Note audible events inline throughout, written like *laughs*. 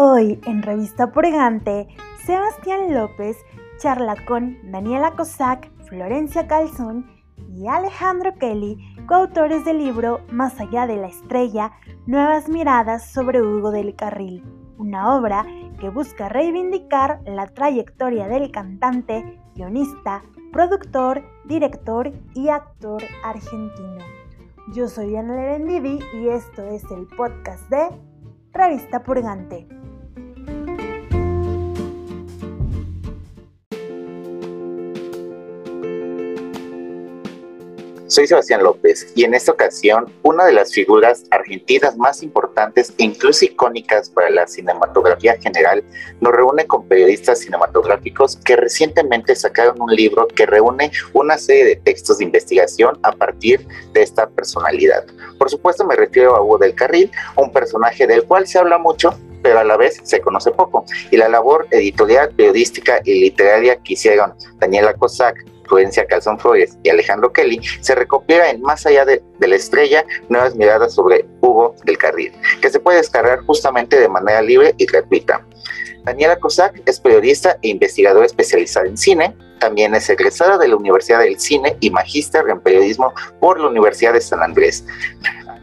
Hoy en Revista Purgante, Sebastián López charla con Daniela Cossack, Florencia Calzón y Alejandro Kelly, coautores del libro Más allá de la estrella, Nuevas miradas sobre Hugo del Carril, una obra que busca reivindicar la trayectoria del cantante, guionista, productor, director y actor argentino. Yo soy Ana Lerendivi y esto es el podcast de Revista Purgante. Soy Sebastián López y en esta ocasión una de las figuras argentinas más importantes e incluso icónicas para la cinematografía general nos reúne con periodistas cinematográficos que recientemente sacaron un libro que reúne una serie de textos de investigación a partir de esta personalidad. Por supuesto me refiero a Hugo del Carril, un personaje del cual se habla mucho pero a la vez se conoce poco. Y la labor editorial, periodística y literaria que hicieron Daniela Cossack, Prudencia Calzón Flores y Alejandro Kelly, se recopila en Más allá de, la estrella, nuevas miradas sobre Hugo del Carril, que se puede descargar justamente de manera libre y gratuita. Daniela Cossack es periodista e investigadora especializada en cine. También es egresada de la Universidad del Cine y magíster en periodismo por la Universidad de San Andrés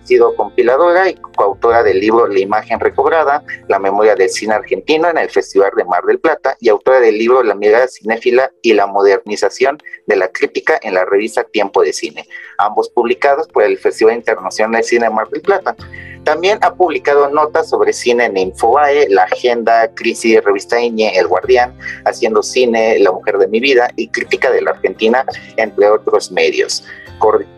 sido compiladora y coautora del libro La imagen recobrada, La memoria del cine argentino en el Festival de Mar del Plata y autora del libro La mirada cinéfila y la modernización de la crítica en la revista Tiempo de Cine, ambos publicados por el Festival Internacional de Cine Mar del Plata. También ha publicado notas sobre cine en Infobae, La Agenda, Crisis, Revista Iñe, El Guardián, Haciendo Cine, La Mujer de mi Vida y Crítica de la Argentina, entre otros medios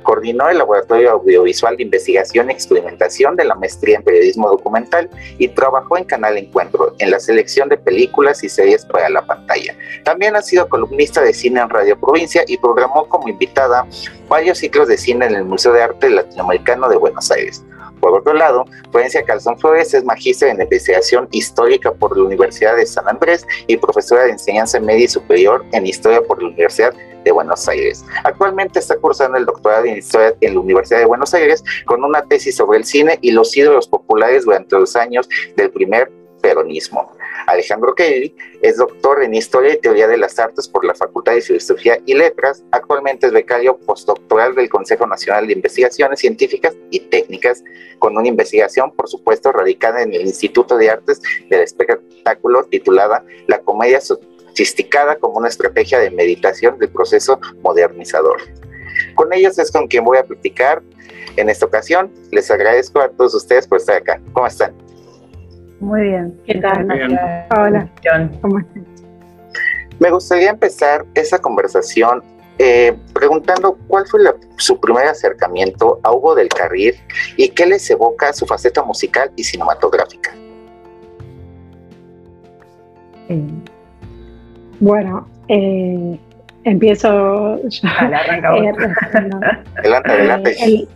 coordinó el Laboratorio Audiovisual de Investigación y Experimentación de la Maestría en Periodismo Documental y trabajó en Canal Encuentro en la selección de películas y series para la pantalla. También ha sido columnista de cine en Radio Provincia y programó como invitada varios ciclos de cine en el Museo de Arte Latinoamericano de Buenos Aires. Por otro lado, Florencia Calzón Flores es magíster en investigación histórica por la Universidad de San Andrés y profesora de enseñanza media y superior en historia por la Universidad de Buenos Aires. Actualmente está cursando el doctorado en Historia en la Universidad de Buenos Aires con una tesis sobre el cine y los ídolos populares durante los años del primer peronismo. Alejandro Kelly es doctor en Historia y Teoría de las Artes por la Facultad de Filosofía y Letras. Actualmente es becario postdoctoral del Consejo Nacional de Investigaciones Científicas y Técnicas, con una investigación, por supuesto, radicada en el Instituto de Artes del Espectáculo titulada La Comedia sofisticada como una estrategia de meditación del proceso modernizador. Con ellos es con quien voy a platicar en esta ocasión. Les agradezco a todos ustedes por estar acá. ¿Cómo están? Muy bien. ¿Qué tal? Hola. ¿Cómo están? Me gustaría empezar esa conversación eh, preguntando cuál fue su primer acercamiento a Hugo del Carril y qué les evoca su faceta musical y cinematográfica. Eh, bueno, eh, empiezo yo. *laughs* Eh, adelante, adelante. Eh,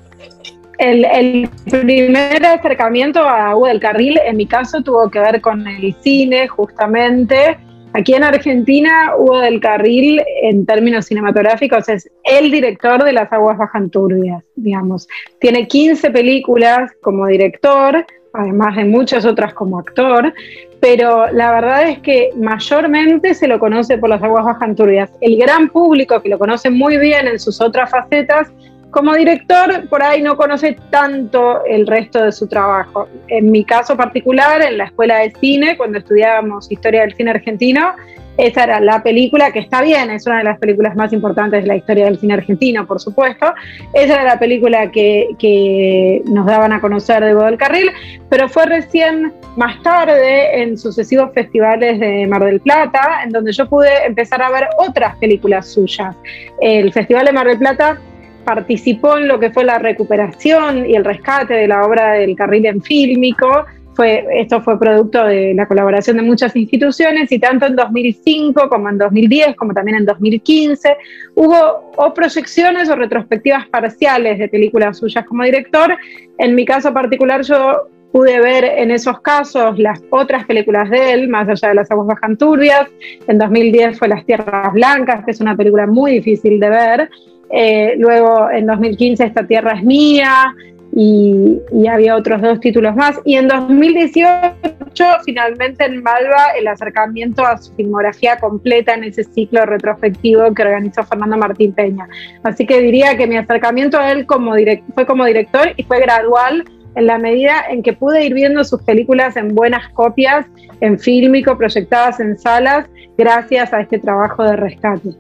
el, primer acercamiento a Hugo del Carril, en mi caso, tuvo que ver con el cine, justamente. Aquí en Argentina, Hugo del Carril, en términos cinematográficos, es el director de Las Aguas Bajan Turbias, digamos. Tiene 15 películas como director, además de muchas otras como actor, pero la verdad es que mayormente se lo conoce por las aguas bajan turbias. El gran público que lo conoce muy bien en sus otras facetas, como director por ahí no conoce tanto el resto de su trabajo. En mi caso particular, en la escuela de cine, cuando estudiábamos historia del cine argentino, esa era la película que está bien, es una de las películas más importantes de la historia del cine argentino, por supuesto. Esa era la película que, nos daban a conocer de del Carril, pero fue recién más tarde, en sucesivos festivales de Mar del Plata, en donde yo pude empezar a ver otras películas suyas. El Festival de Mar del Plata participó en lo que fue la recuperación y el rescate de la obra del Carril en fílmico esto fue producto de la colaboración de muchas instituciones y tanto en 2005 como en 2010, como también en 2015, hubo o proyecciones o retrospectivas parciales de películas suyas como director. En mi caso particular yo pude ver en esos casos las otras películas de él, más allá de Las aguas bajan turbias. En 2010 fue Las tierras blancas, que es una película muy difícil de ver. Eh, luego en 2015 Esta tierra es mía, y, había otros dos títulos más. Y en 2018 mucho finalmente en Malva el acercamiento a su filmografía completa en ese ciclo retrospectivo que organizó Fernando Martín Peña. Así que diría que mi acercamiento a él como fue como director y fue gradual en la medida en que pude ir viendo sus películas en buenas copias, en fílmico, proyectadas en salas, gracias a este trabajo de rescate.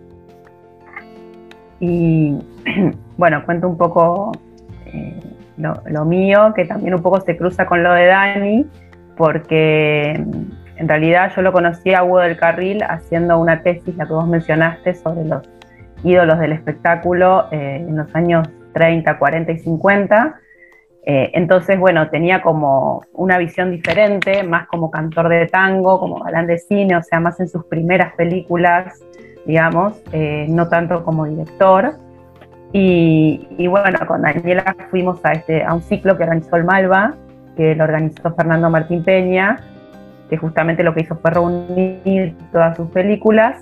Y *clears throat* bueno, cuento un poco eh, lo, mío, que también un poco se cruza con lo de Dani, porque mm, en realidad yo lo conocí a Hugo del Carril haciendo una tesis, la que vos mencionaste, sobre los ídolos del espectáculo eh, en los años 30, 40 y 50 eh, entonces, bueno, tenía como una visión diferente, más como cantor de tango, como galán de cine, o sea, más en sus primeras películas, digamos, eh, no tanto como director. Y, bueno, con Daniela fuimos a, este, a un ciclo que organizó el Malva, que lo organizó Fernando Martín Peña, que justamente lo que hizo fue reunir todas sus películas.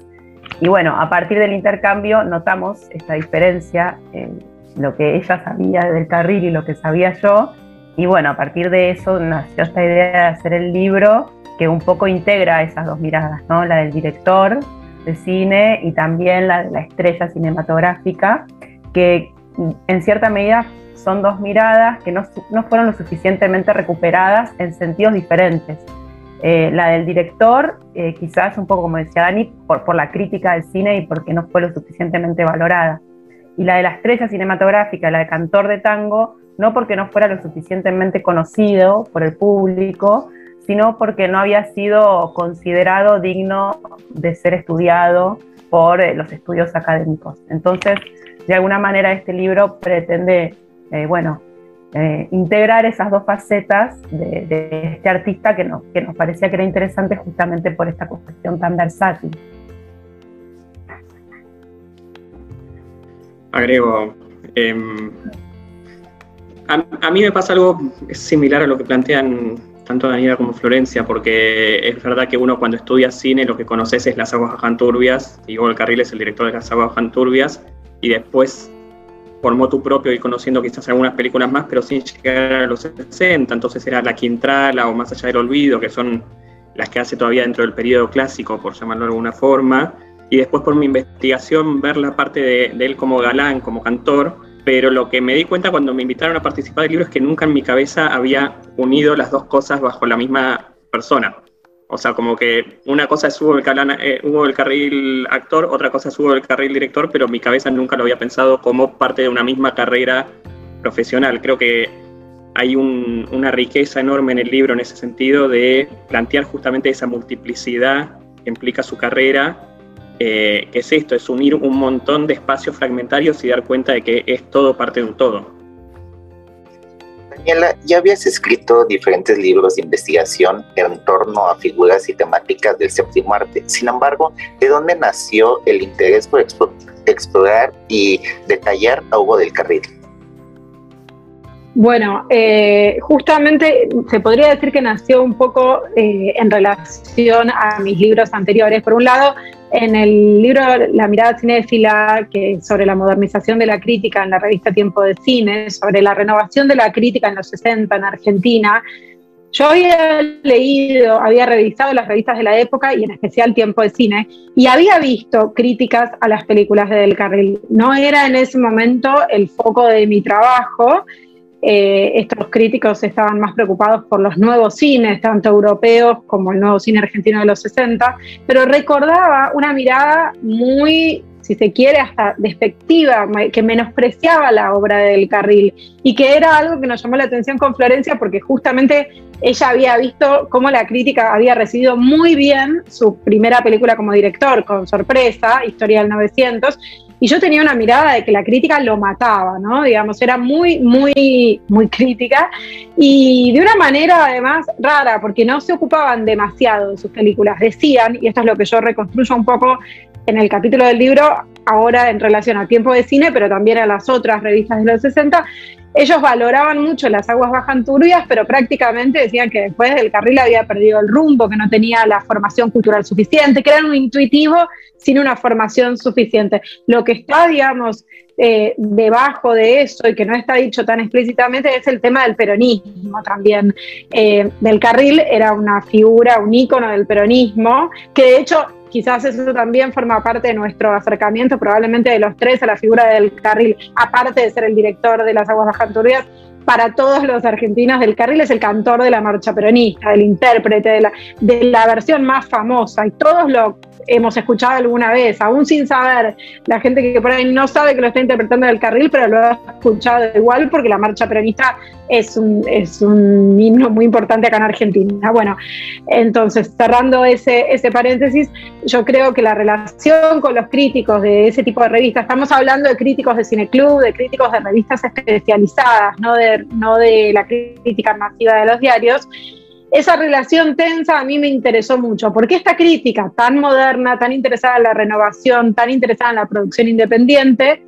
Y bueno, a partir del intercambio notamos esta diferencia. Eh, lo que ella sabía del carril y lo que sabía yo. Y bueno, a partir de eso nació esta idea de hacer el libro que un poco integra esas dos miradas, ¿no? La del director de cine y también la la estrella cinematográfica, que en cierta medida son dos miradas que no, no fueron lo suficientemente recuperadas en sentidos diferentes. Eh, la del director, eh, quizás un poco como decía Dani, por, por la crítica del cine y porque no fue lo suficientemente valorada y la de la estrella cinematográfica, la de cantor de tango, no porque no fuera lo suficientemente conocido por el público, sino porque no había sido considerado digno de ser estudiado por eh, los estudios académicos. Entonces, de alguna manera este libro pretende, eh, bueno, eh, integrar esas dos facetas de, este artista que, que nos parecía que era interesante justamente por esta cuestión tan versátil. agrego. Em, a, mí me pasa algo similar a lo que plantean tanto Daniela como Florencia, porque es verdad que uno cuando estudia cine lo que conoces es Las Aguas Turbias, y Hugo Carril es el director de Las Aguas Turbias, y después formó tu propio y conociendo quizás algunas películas más, pero sin llegar a los 60, entonces era La Quintrala o Más allá del olvido, que son las que hace todavía dentro del periodo clásico, por llamarlo de alguna forma, y después por mi investigación ver la parte de, él como galán, como cantor, pero lo que me di cuenta cuando me invitaron a participar del libro es que nunca en mi cabeza había unido las dos cosas bajo la misma persona. O sea, como que una cosa es Hugo el, eh, Carril actor, otra cosa es Hugo el Carril director, pero mi cabeza nunca lo había pensado como parte de una misma carrera profesional. Creo que hay una riqueza enorme en el libro en ese sentido de plantear justamente esa multiplicidad que implica su carrera eh, que es esto, es unir un montón de espacios fragmentarios y dar cuenta de que es todo parte de un todo. Daniela, ya habías escrito diferentes libros de investigación en torno a figuras y temáticas del séptimo arte. Sin embargo, ¿de dónde nació el interés por explorar y detallar a Hugo del Carril? Bueno, eh, justamente se podría decir que nació un poco eh, en relación a mis libros anteriores. Por un lado, en el libro La mirada cinéfila, que sobre la modernización de la crítica en la revista Tiempo de Cine, sobre la renovación de la crítica en los 60 en Argentina, yo había leído, había revisado las revistas de la época y en especial Tiempo de Cine, y había visto críticas a las películas de Del Carril. No era en ese momento el foco de mi trabajo, eh, estos críticos estaban más preocupados por los nuevos cines, tanto europeos como el nuevo cine argentino de los 60, pero recordaba una mirada muy, si se quiere, hasta despectiva, que menospreciaba la obra del Carril y que era algo que nos llamó la atención con Florencia porque justamente ella había visto cómo la crítica había recibido muy bien su primera película como director, con sorpresa, Historia del 900, y yo tenía una mirada de que la crítica lo mataba, ¿no? Digamos, era muy, muy, muy crítica y de una manera además rara, porque no se ocupaban demasiado de sus películas. Decían, y esto es lo que yo reconstruyo un poco en el capítulo del libro, ahora en relación al tiempo de cine, pero también a las otras revistas de los 60, ellos valoraban mucho las aguas bajan turbias, pero prácticamente decían que después del carril había perdido el rumbo, que no tenía la formación cultural suficiente, que era un intuitivo sin una formación suficiente. Lo que está, digamos, eh, debajo de eso y que no está dicho tan explícitamente es el tema del peronismo también. Eh, del carril era una figura, un ícono del peronismo, que de hecho quizás eso también forma parte de nuestro acercamiento, probablemente de los tres, a la figura del carril, aparte de ser el director de las aguas bajanturbias, para todos los argentinos del carril es el cantor de la marcha peronista, el intérprete de la, de la versión más famosa, y todos lo hemos escuchado alguna vez, aún sin saber, la gente que por ahí no sabe que lo está interpretando del carril, pero lo ha escuchado igual porque la marcha peronista es un, es un himno muy importante acá en Argentina. Bueno, entonces cerrando ese, ese paréntesis, yo creo que la relación con los críticos de ese tipo de revistas, estamos hablando de críticos de cineclub, de críticos de revistas especializadas, no de, no de la crítica masiva de los diarios, esa relación tensa a mí me interesó mucho, porque esta crítica tan moderna, tan interesada en la renovación, tan interesada en la producción independiente,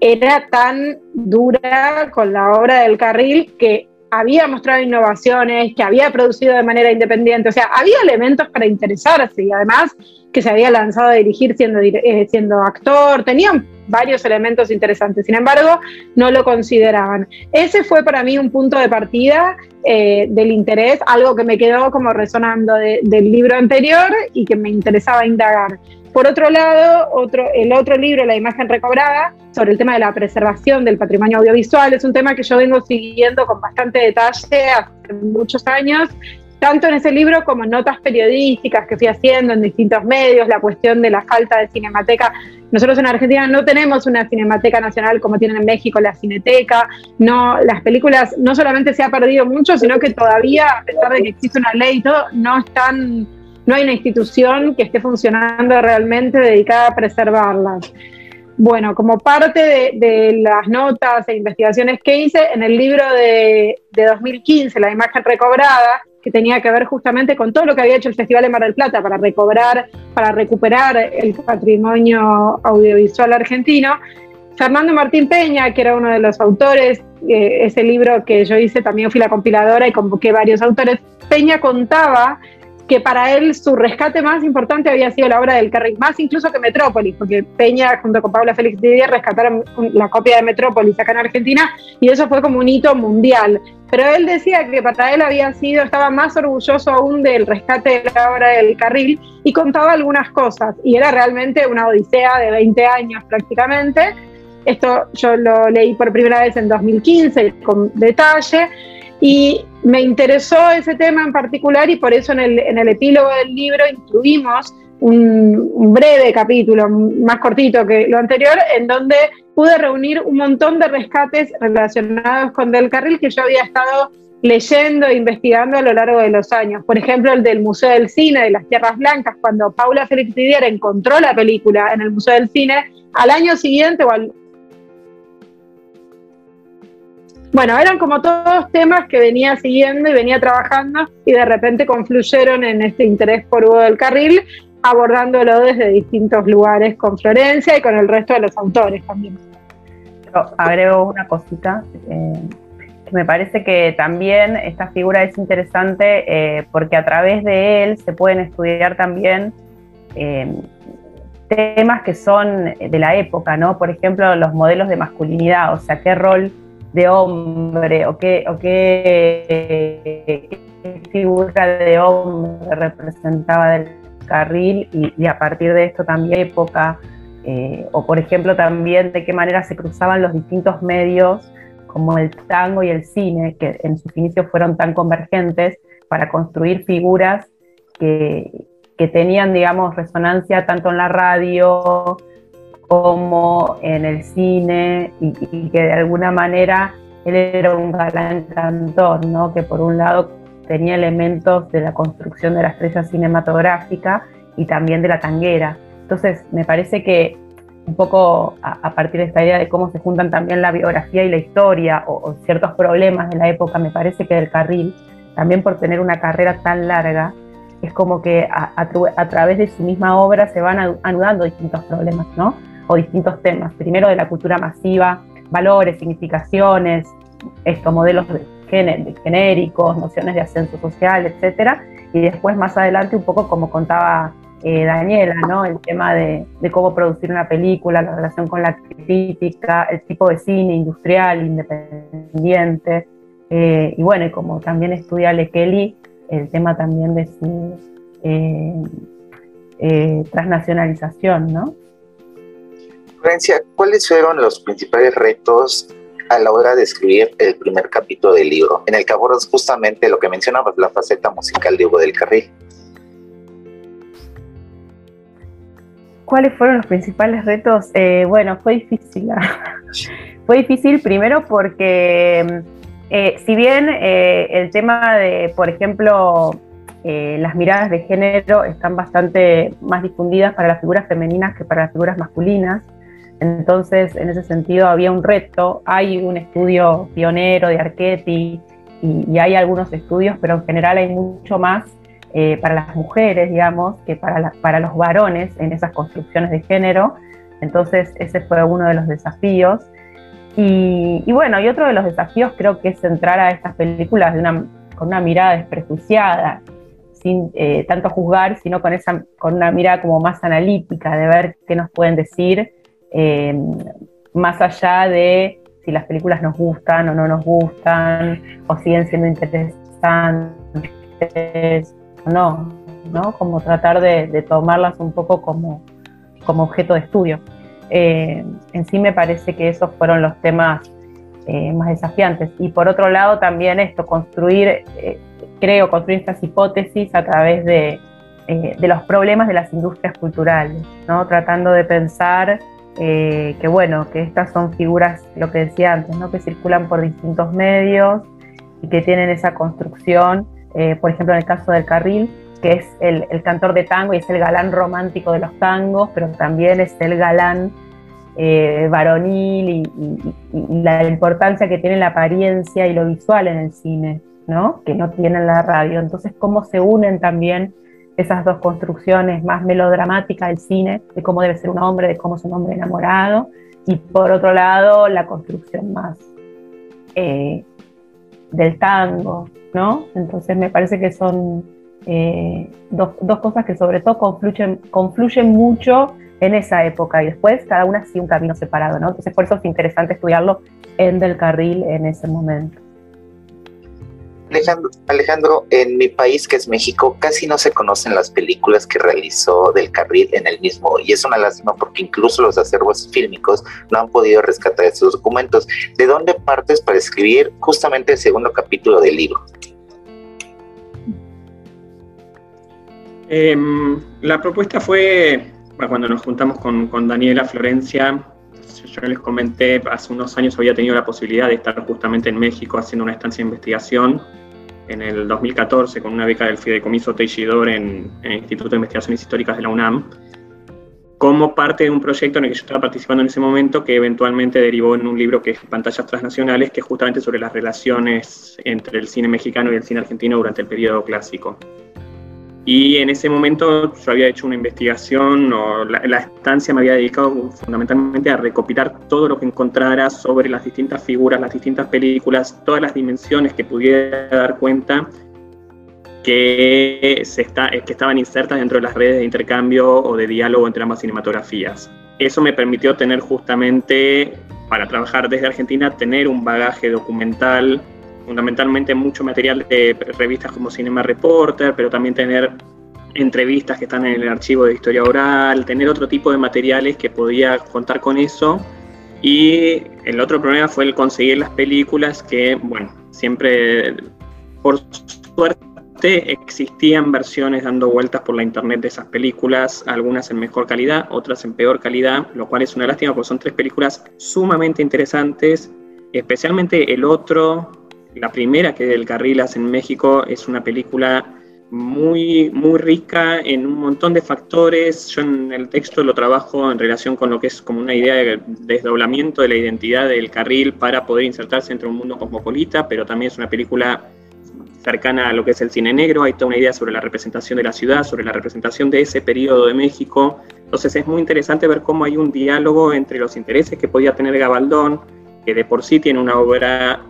era tan dura con la obra del carril que había mostrado innovaciones, que había producido de manera independiente, o sea, había elementos para interesarse y además que se había lanzado a dirigir siendo, eh, siendo actor, tenían varios elementos interesantes, sin embargo, no lo consideraban. Ese fue para mí un punto de partida eh, del interés, algo que me quedó como resonando del libro anterior y que me interesaba indagar. Por otro lado, otro, el otro libro, La imagen recobrada, sobre el tema de la preservación del patrimonio audiovisual, es un tema que yo vengo siguiendo con bastante detalle hace muchos años tanto en ese libro como en notas periodísticas que fui haciendo en distintos medios, la cuestión de la falta de cinemateca. Nosotros en Argentina no tenemos una cinemateca nacional como tienen en México la Cineteca. No, las películas no solamente se ha perdido mucho, sino que todavía, a pesar de que existe una ley y todo, no están, no hay una institución que esté funcionando realmente dedicada a preservarlas. Bueno, como parte de, las notas e investigaciones que hice, en el libro de, de 2015, La imagen recobrada, que tenía que ver justamente con todo lo que había hecho el Festival de Mar del Plata para recobrar, para recuperar el patrimonio audiovisual argentino. Fernando Martín Peña, que era uno de los autores, eh, ese libro que yo hice, también fui la compiladora y convoqué varios autores. Peña contaba que para él su rescate más importante había sido la obra del Carril, más incluso que Metrópolis, porque Peña junto con Paula Félix Didier rescataron la copia de Metrópolis acá en Argentina y eso fue como un hito mundial. Pero él decía que para él había sido, estaba más orgulloso aún del rescate de la obra del Carril y contaba algunas cosas y era realmente una odisea de 20 años prácticamente. Esto yo lo leí por primera vez en 2015 con detalle y me interesó ese tema en particular y por eso en el, en el epílogo del libro incluimos un, breve capítulo, más cortito que lo anterior, en donde pude reunir un montón de rescates relacionados con Del Carril que yo había estado leyendo e investigando a lo largo de los años. Por ejemplo, el del Museo del Cine de las Tierras Blancas, cuando Paula Félix Didier encontró la película en el Museo del Cine, al año siguiente o al, Bueno, eran como todos temas que venía siguiendo y venía trabajando y de repente confluyeron en este interés por Hugo del Carril, abordándolo desde distintos lugares con Florencia y con el resto de los autores también. Yo agrego una cosita. Eh, que me parece que también esta figura es interesante eh, porque a través de él se pueden estudiar también eh, temas que son de la época, ¿no? Por ejemplo, los modelos de masculinidad, o sea, qué rol de hombre o qué, o qué, figura de hombre representaba del carril y, a partir de esto también época, eh, o por ejemplo también de qué manera se cruzaban los distintos medios como el tango y el cine, que en sus inicios fueron tan convergentes para construir figuras que, que tenían, digamos, resonancia tanto en la radio, como en el cine y, que de alguna manera él era un galán cantor, ¿no? que por un lado tenía elementos de la construcción de la estrella cinematográfica y también de la tanguera. Entonces me parece que un poco a, partir de esta idea de cómo se juntan también la biografía y la historia o, ciertos problemas de la época, me parece que del carril, también por tener una carrera tan larga, es como que a, a través de su misma obra se van anudando distintos problemas, ¿no? O distintos temas. Primero de la cultura masiva, valores, significaciones, estos modelos de, genéricos, nociones de ascenso social, etcétera, y después más adelante un poco como contaba eh, Daniela, ¿no? El tema de, cómo producir una película, la relación con la crítica, el tipo de cine industrial, independiente, eh, y bueno, y como también estudia Le Kelly, el tema también de su eh, transnacionalización, ¿no? ¿Cuáles fueron los principales retos a la hora de escribir el primer capítulo del libro, en el que abordas justamente lo que mencionabas, la faceta musical de Hugo del Carril? ¿Cuáles fueron los principales retos? Eh, bueno, fue difícil. *laughs* fue difícil primero porque eh, si bien eh, el tema de, por ejemplo, las miradas de género están bastante más difundidas para las figuras femeninas que para las figuras masculinas, entonces en ese sentido había un reto. Hay un estudio pionero de Archetti y, hay algunos estudios, pero en general hay mucho más eh, para las mujeres, digamos, que para, para los varones en esas construcciones de género. Entonces ese fue uno de los desafíos. Y, bueno, y otro de los desafíos creo que es entrar a estas películas de una, con una mirada desprejuiciada, sin eh, tanto juzgar, sino con, esa, con una mirada como más analítica, de ver qué nos pueden decir, eh, más allá de si las películas nos gustan o no nos gustan, o siguen siendo interesantes o no, ¿no? Como tratar de, tomarlas un poco como, como objeto de estudio. Eh, en sí me parece que esos fueron los temas eh, más desafiantes. Y por otro lado también esto, construir, eh, creo, construir estas hipótesis a través de, de, los problemas de las industrias culturales, ¿no? tratando de pensar que bueno, que estas son figuras, lo que decía antes, ¿no? que circulan por distintos medios y que tienen esa construcción, por ejemplo en el caso del carril, que es el, cantor de tango y es el galán romántico de los tangos, pero también es el galán eh, varonil y, la importancia que tiene la apariencia y lo visual en el cine, ¿no? que no tiene en la radio. Entonces, cómo se unen también esas dos construcciones más melodramáticas del cine, de cómo debe ser un hombre, de cómo es un hombre enamorado, y por otro lado, la construcción más eh, del tango, ¿no? Entonces me parece que son eh, dos, dos, cosas que sobre todo confluyen, confluyen mucho en esa época y después cada una sigue un camino separado, ¿no? Entonces por eso es interesante estudiarlo en Del Carril en ese momento. Alejandro, en mi país, que es México, casi no se conocen las películas que realizó Del Carril en el mismo, y es una lástima porque incluso los acervos fílmicos no han podido rescatar esos documentos. ¿De dónde partes para escribir justamente el segundo capítulo del libro? Em, la propuesta fue cuando nos juntamos con, Daniela Florencia, yo les comenté, hace unos años había tenido la posibilidad de estar justamente en México haciendo una estancia de investigación en el 2014 con una beca del Fideicomiso Teixidor en, en, el Instituto de Investigaciones Históricas de la UNAM, como parte de un proyecto en el que yo estaba participando en ese momento, que eventualmente derivó en un libro que es Pantallas Transnacionales, que es justamente sobre las relaciones entre el cine mexicano y el cine argentino durante el periodo clásico. Y en ese momento yo había hecho una investigación, o la, estancia me había dedicado fundamentalmente a recopilar todo lo que encontrara sobre las distintas figuras, las distintas películas, todas las dimensiones que pudiera dar cuenta que, se está, que estaban insertas dentro de las redes de intercambio o de diálogo entre ambas cinematografías. Eso me permitió tener justamente, para trabajar desde Argentina, tener un bagaje documental fundamentalmente mucho material de revistas como Cinema Reporter, pero también tener entrevistas que están en el archivo de historia oral, tener otro tipo de materiales que podía contar con eso. Y el otro problema fue el conseguir las películas que, bueno, siempre, por suerte, existían versiones dando vueltas por la internet de esas películas, algunas en mejor calidad, otras en peor calidad, lo cual es una lástima porque son tres películas sumamente interesantes, especialmente el otro, la primera que del Carril hace en México es una película muy, muy rica en un montón de factores. Yo en el texto lo trabajo en relación con lo que es como una idea de desdoblamiento de la identidad del carril para poder insertarse entre un mundo cosmopolita, pero también es una película cercana a lo que es el cine negro. Hay toda una idea sobre la representación de la ciudad, sobre la representación de ese periodo de México. Entonces es muy interesante ver cómo hay un diálogo entre los intereses que podía tener Gabaldón, que de por sí tiene una obra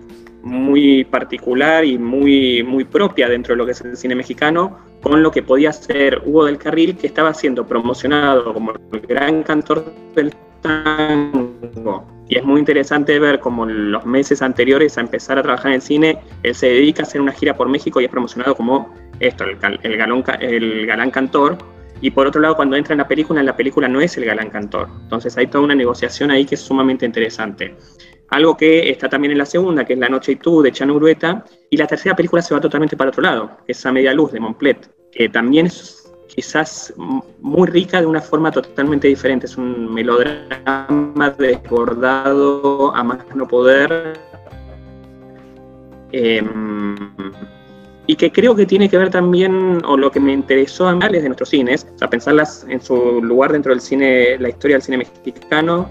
muy particular y muy, muy propia dentro de lo que es el cine mexicano, con lo que podía ser Hugo del Carril, que estaba siendo promocionado como el gran cantor del tango. Y es muy interesante ver cómo los meses anteriores a empezar a trabajar en cine, él se dedica a hacer una gira por México y es promocionado como esto, el, el, galón, el galán cantor. Y por otro lado, cuando entra en la película, en la película no es el galán cantor. Entonces hay toda una negociación ahí que es sumamente interesante. Algo que está también en la segunda, que es La Noche y tú, de Chano Urueta. Y la tercera película se va totalmente para otro lado, que es A Media Luz, de Montplet, que también es quizás muy rica de una forma totalmente diferente. Es un melodrama desbordado a más no poder. Em, y que creo que tiene que ver también, o lo que me interesó a mí de nuestros cines, o sea, pensarlas en su lugar dentro del cine, la historia del cine mexicano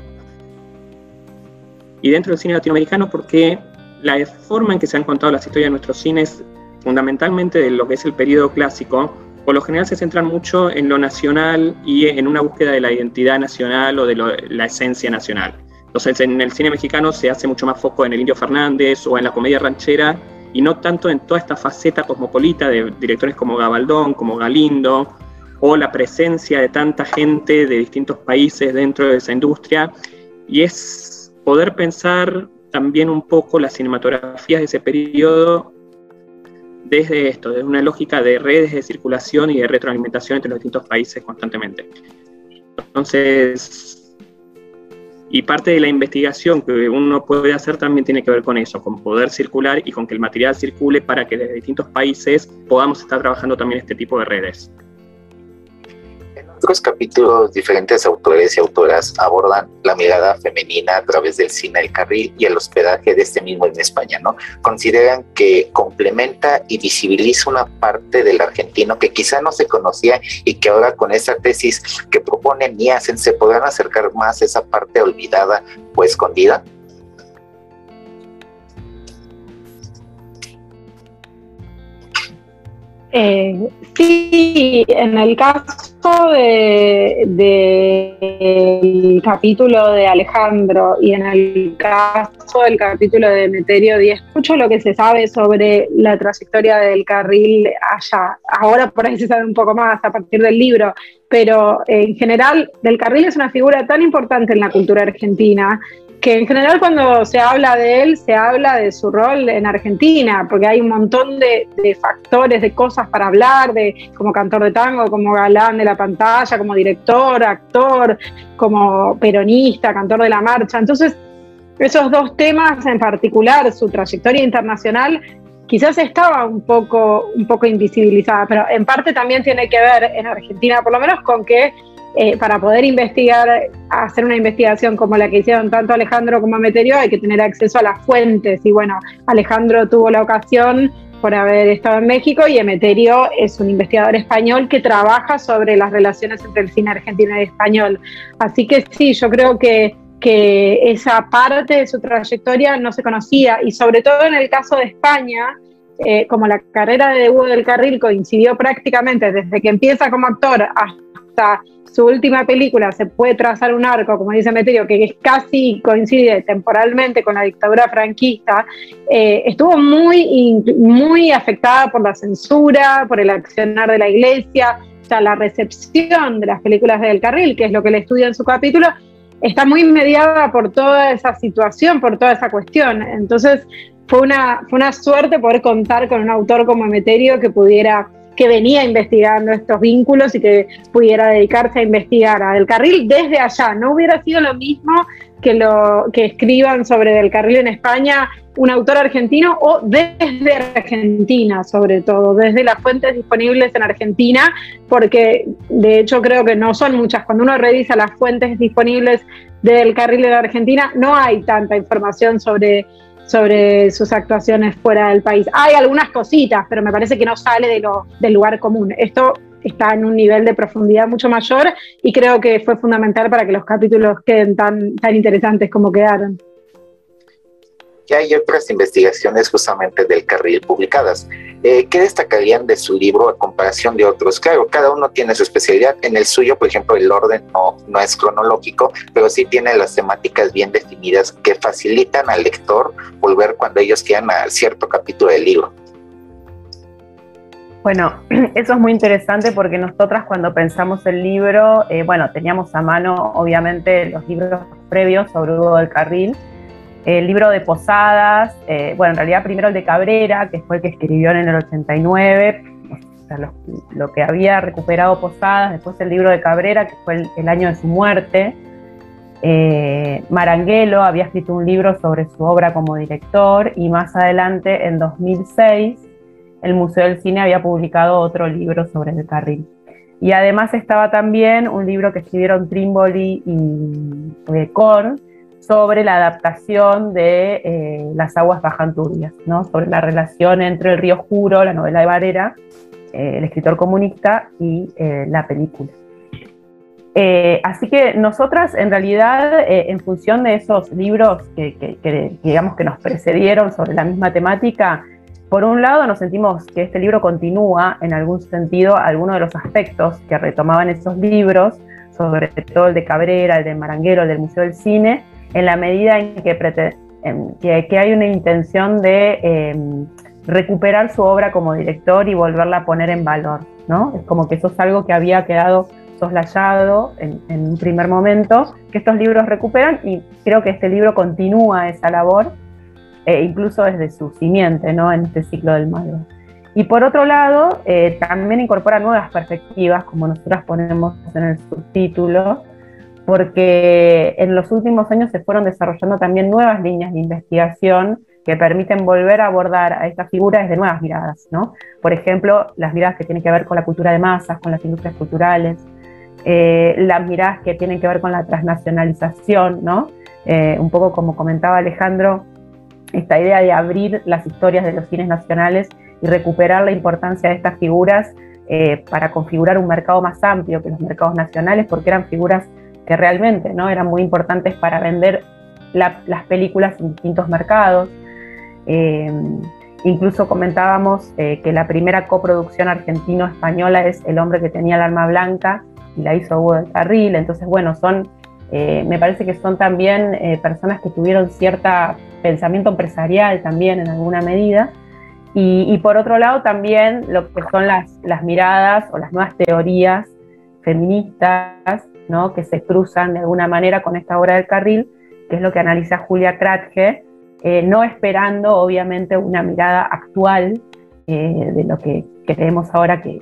y dentro del cine latinoamericano, porque la forma en que se han contado las historias de nuestros cines, fundamentalmente de lo que es el periodo clásico, por lo general se centran mucho en lo nacional y en una búsqueda de la identidad nacional o de la esencia nacional. Entonces, en el cine mexicano se hace mucho más foco en el Indio Fernández o en la comedia ranchera y no tanto en toda esta faceta cosmopolita de directores como Gabaldón, como Galindo, o la presencia de tanta gente de distintos países dentro de esa industria, y es poder pensar también un poco las cinematografías de ese periodo desde esto, desde una lógica de redes de circulación y de retroalimentación entre los distintos países constantemente. Entonces, y parte de la investigación que uno puede hacer también tiene que ver con eso, con poder circular y con que el material circule para que desde distintos países podamos estar trabajando también este tipo de redes otros capítulos, diferentes autores y autoras abordan la mirada femenina a través del cine del carril y el hospedaje de este mismo en España, ¿no? Consideran que complementa y visibiliza una parte del argentino que quizá no se conocía y que ahora con esa tesis que proponen y hacen se podrán acercar más a esa parte olvidada o escondida. Eh, sí, en el caso del de, capítulo de Alejandro y en el caso del capítulo de Meterio Díaz, mucho lo que se sabe sobre la trayectoria del carril allá. Ahora por ahí se sabe un poco más a partir del libro, pero en general del carril es una figura tan importante en la cultura argentina que en general cuando se habla de él, se habla de su rol en Argentina, porque hay un montón de, factores, de cosas para hablar, de como cantor de tango, como galán de la pantalla, como director, actor, como peronista, cantor de la marcha. Entonces, esos dos temas en particular, su trayectoria internacional, quizás estaba un poco, un poco invisibilizada, pero en parte también tiene que ver en Argentina, por lo menos, con que eh, para poder investigar, hacer una investigación como la que hicieron tanto Alejandro como Meterio, hay que tener acceso a las fuentes. Y bueno, Alejandro tuvo la ocasión por haber estado en México y Emeterio es un investigador español que trabaja sobre las relaciones entre el cine argentino y español. Así que sí, yo creo que, que esa parte de su trayectoria no se conocía y sobre todo en el caso de España, eh, como la carrera de Hugo del Carril coincidió prácticamente desde que empieza como actor hasta su última película se puede trazar un arco, como dice Meterio, que casi coincide temporalmente con la dictadura franquista, eh, estuvo muy, muy afectada por la censura, por el accionar de la iglesia, o sea, la recepción de las películas del carril, que es lo que le estudia en su capítulo, está muy mediada por toda esa situación, por toda esa cuestión. Entonces, fue una, fue una suerte poder contar con un autor como Emeterio que pudiera que venía investigando estos vínculos y que pudiera dedicarse a investigar a Del Carril desde allá. No hubiera sido lo mismo que lo que escriban sobre Del Carril en España un autor argentino o desde Argentina, sobre todo, desde las fuentes disponibles en Argentina, porque de hecho creo que no son muchas. Cuando uno revisa las fuentes disponibles del carril en Argentina, no hay tanta información sobre sobre sus actuaciones fuera del país. Hay algunas cositas, pero me parece que no sale de lo, del lugar común. Esto está en un nivel de profundidad mucho mayor y creo que fue fundamental para que los capítulos queden tan, tan interesantes como quedaron. Ya hay otras investigaciones justamente del carril publicadas. Eh, ¿Qué destacarían de su libro a comparación de otros? Claro, cada uno tiene su especialidad. En el suyo, por ejemplo, el orden no, no es cronológico, pero sí tiene las temáticas bien definidas que facilitan al lector volver cuando ellos quieran a cierto capítulo del libro. Bueno, *clears throat* eso es muy interesante porque nosotras cuando pensamos el libro, eh, bueno, teníamos a mano obviamente los libros previos sobre Hugo del Carril, el libro de Posadas, eh, bueno, en realidad primero el de Cabrera, que fue el que escribió en el 89, o sea, lo, que había recuperado Posadas, después el libro de Cabrera, que fue el, año de su muerte. Eh, Maranguelo había escrito un libro sobre su obra como director y más adelante, en 2006, el Museo del Cine había publicado otro libro sobre el carril. Y además estaba también un libro que escribieron Trimboli y Korn sobre la adaptación de eh, Las aguas bajan turbias, ¿no? sobre la relación entre El río Juro, la novela de Varera, eh, el escritor comunista, y eh, la película. así que nosotras, en realidad, en función de esos libros que, digamos que nos precedieron sobre la misma temática, por un lado, nos sentimos que este libro continúa en algún sentido algunos de los aspectos que retomaban esos libros, sobre todo el de Cabrera, el de Maranguero, el del Museo del Cine, en la medida en que, que, hay una intención de em, recuperar su obra como director y volverla a poner en valor. ¿no? Es como que eso es algo que había quedado soslayado en, en un primer momento, que estos libros recuperan y creo que este libro continúa esa labor eh, incluso desde su simiente ¿no? en este ciclo del malo. Y por otro lado, eh, también incorpora nuevas perspectivas, como nosotras ponemos en el subtítulo, porque en los últimos años se fueron desarrollando también nuevas líneas de investigación que permiten volver a abordar a esta figura desde nuevas miradas, ¿no? Por ejemplo, las miradas que tienen que ver con la cultura de masas, con las industrias culturales, eh, las miradas que tienen que ver con la transnacionalización, ¿no? un poco como comentaba Alejandro, esta idea de abrir las historias de los cines nacionales y recuperar la importancia de estas figuras eh, para configurar un mercado más amplio que los mercados nacionales, porque eran figuras que realmente ¿no? eran muy importantes para vender las películas en distintos mercados. Eh, incluso comentábamos eh, que la primera coproducción argentino-española es El hombre que tenía el alma blanca y la hizo Hugo del Carril. Entonces, bueno, son, me parece que son también personas que tuvieron cierta pensamiento empresarial también en alguna medida. Y, por otro lado también lo que son las, las miradas o las nuevas teorías feministas ¿no? que se cruzan de alguna manera con esta obra del carril, que es lo que analiza Julia Kratge, eh, no esperando obviamente una mirada actual eh, de lo que creemos ahora que,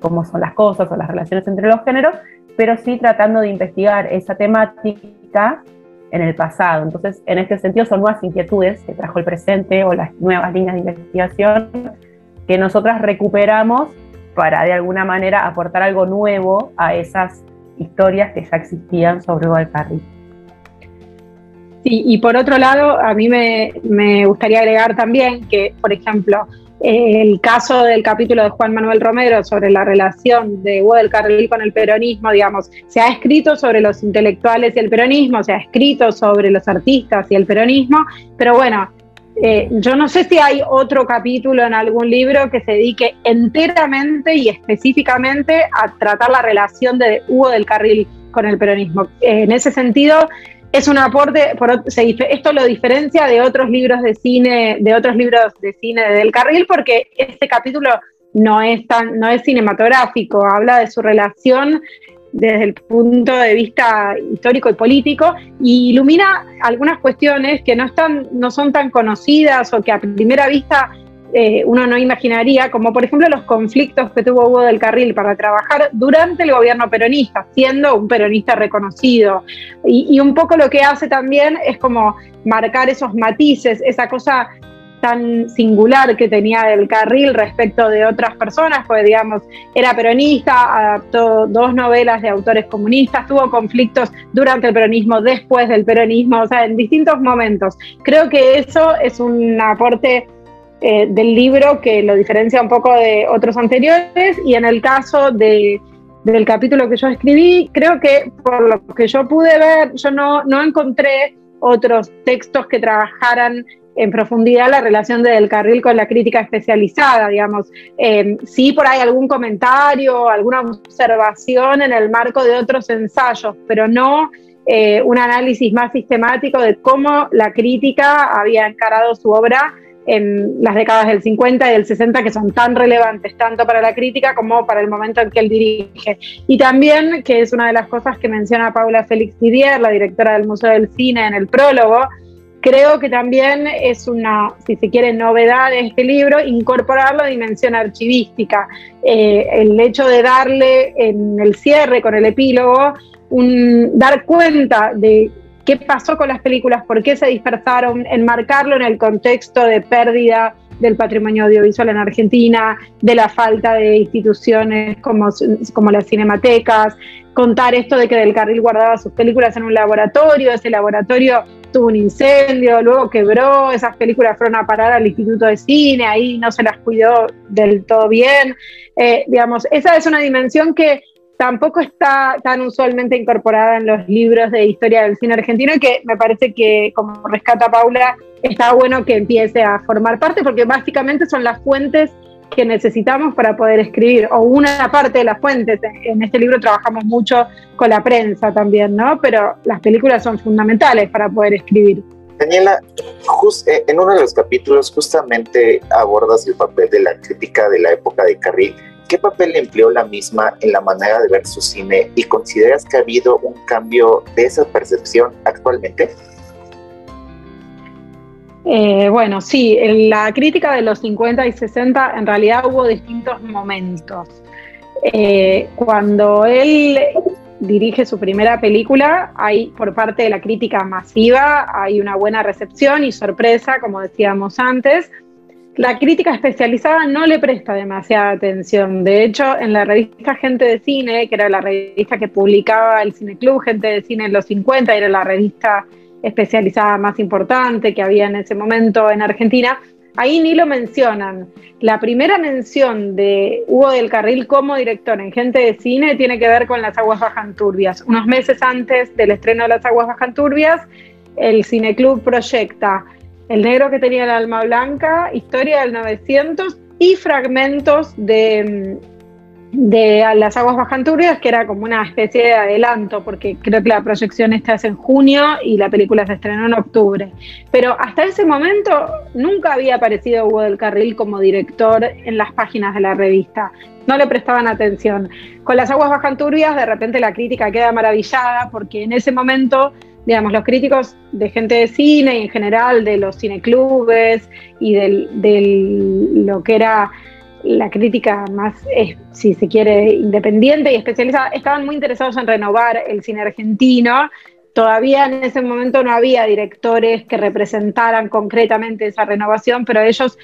cómo son las cosas o las relaciones entre los géneros, pero sí tratando de investigar esa temática en el pasado. Entonces, en este sentido, son nuevas inquietudes que trajo el presente o las nuevas líneas de investigación que nosotras recuperamos para de alguna manera aportar algo nuevo a esas historias que ya existían sobre Valcarri. Sí, y por otro lado, a mí me, me gustaría agregar también que, por ejemplo, el caso del capítulo de Juan Manuel Romero sobre la relación de Hugo del Carril con el peronismo, digamos, se ha escrito sobre los intelectuales y el peronismo, se ha escrito sobre los artistas y el peronismo, pero bueno, eh, yo no sé si hay otro capítulo en algún libro que se dedique enteramente y específicamente a tratar la relación de Hugo del Carril con el peronismo. en ese sentido, es un aporte, esto lo diferencia de otros libros de cine, de otros libros de cine de Del Carril, porque este capítulo no es tan, no es cinematográfico, habla de su relación desde el punto de vista histórico y político, y ilumina algunas cuestiones que no están, no son tan conocidas o que a primera vista eh, uno no imaginaría, como por ejemplo los conflictos que tuvo Hugo del Carril para trabajar durante el gobierno peronista, siendo un peronista reconocido. Y, un poco lo que hace también es como marcar esos matices, esa cosa singular que tenía del carril respecto de otras personas, pues digamos, era peronista, adaptó dos novelas de autores comunistas, tuvo conflictos durante el peronismo, después del peronismo, o sea, en distintos momentos. Creo que eso es un aporte eh, del libro que lo diferencia un poco de otros anteriores y en el caso de, del capítulo que yo escribí, creo que por lo que yo pude ver, yo no, no encontré otros textos que trabajaran en profundidad la relación de Del Carril con la crítica especializada, digamos. Eh, sí, por ahí algún comentario, alguna observación en el marco de otros ensayos, pero no eh, un análisis más sistemático de cómo la crítica había encarado su obra en las décadas del 50 y del 60 que son tan relevantes tanto para la crítica como para el momento en que él dirige. Y también, que es una de las cosas que menciona Paula Félix Didier, la directora del Museo del Cine, en el prólogo, creo que también es una, si se quiere, novedad de este libro, incorporar la dimensión archivística. Eh, el hecho de darle en el cierre, con el epílogo, dar cuenta de qué pasó con las películas, por qué se dispersaron, enmarcarlo en el contexto de pérdida del patrimonio audiovisual en Argentina, de la falta de instituciones como, como las cinematecas, contar esto de que Del Carril guardaba sus películas en un laboratorio, ese laboratorio tuvo un incendio, luego quebró, esas películas fueron a parar al Instituto de Cine, ahí no se las cuidó del todo bien. Eh, digamos, esa es una dimensión que tampoco está tan usualmente incorporada en los libros de historia del cine argentino que me parece que, como rescata Paula, está bueno que empiece a formar parte porque básicamente son las fuentes que necesitamos para poder escribir, o una parte de las fuentes. En este libro trabajamos mucho con la prensa también, ¿no? Pero las películas son fundamentales para poder escribir. Daniela, eh, en uno de los capítulos justamente abordas el papel de la crítica de la época de Carril ¿Qué papel empleó la misma en la manera de ver su cine y consideras que ha habido un cambio de esa percepción actualmente? Eh, bueno, sí, en la crítica de los 50 y 60 en realidad hubo distintos momentos. Eh, cuando él dirige su primera película, hay por parte de la crítica masiva, hay una buena recepción y sorpresa, como decíamos antes, la crítica especializada no le presta demasiada atención. De hecho, en la revista Gente de Cine, que era la revista que publicaba el Cine Club, Gente de Cine en los 50, era la revista especializada más importante que había en ese momento en Argentina, ahí ni lo mencionan. La primera mención de Hugo del Carril como director en Gente de Cine tiene que ver con Las Aguas Bajan Turbias. Unos meses antes del estreno de Las Aguas Bajan Turbias, el Cineclub proyecta el negro que tenía el alma blanca, Historia del 900 y fragmentos de, Las aguas bajanturbias, que era como una especie de adelanto, porque creo que la proyección esta es en junio y la película se estrenó en octubre. Pero hasta ese momento nunca había aparecido Hugo del Carril como director en las páginas de la revista. No le prestaban atención. Con Las aguas bajanturbias, de repente la crítica queda maravillada, porque en ese momento digamos, los críticos de gente de cine y en general de los cineclubes y de lo que era la crítica más, si se quiere, independiente y especializada, estaban muy interesados en renovar el cine argentino. Todavía en ese momento no había directores que representaran concretamente esa renovación, pero ellos,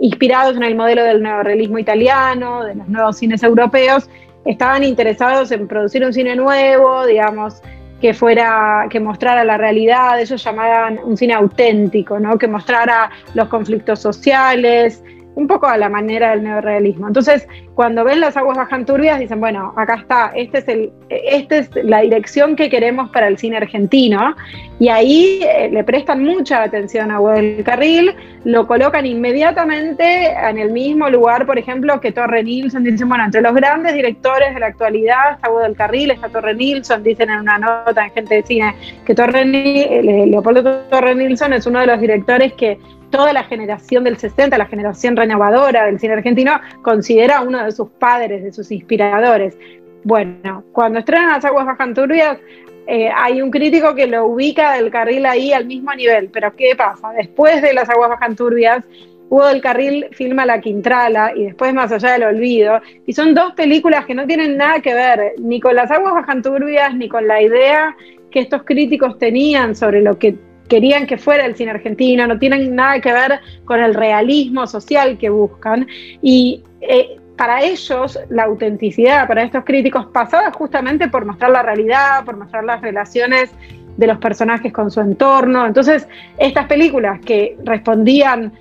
inspirados en el modelo del neorealismo italiano, de los nuevos cines europeos, estaban interesados en producir un cine nuevo, digamos, que fuera, que mostrara la realidad, ellos llamaban un cine auténtico, ¿no? que mostrara los conflictos sociales, un poco a la manera del neorealismo. Entonces, cuando ven las aguas bajan turbias, dicen, bueno, acá está, este es esta es la dirección que queremos para el cine argentino. Y ahí eh, le prestan mucha atención a del Carril, lo colocan inmediatamente en el mismo lugar, por ejemplo, que Torre Nilsson. Dicen, bueno, entre los grandes directores de la actualidad está del Carril, está Torre Nilsson, dicen en una nota en Gente de Cine que Torre, eh, Leopoldo Torre Nilsson es uno de los directores que toda la generación del 60, la generación renovadora del cine argentino, considera uno de sus padres, de sus inspiradores. Bueno, cuando estrenan Las Aguas Bajan Turbias, eh, hay un crítico que lo ubica del carril ahí al mismo nivel, pero ¿qué pasa? Después de Las Aguas Bajan Turbias, Hugo del Carril filma La Quintrala y después Más allá del olvido, y son dos películas que no tienen nada que ver ni con Las Aguas Bajan Turbias ni con la idea que estos críticos tenían sobre lo que querían que fuera el cine argentino, no tienen nada que ver con el realismo social que buscan. Y eh, para ellos la autenticidad, para estos críticos, pasaba justamente por mostrar la realidad, por mostrar las relaciones de los personajes con su entorno. Entonces, estas películas que respondían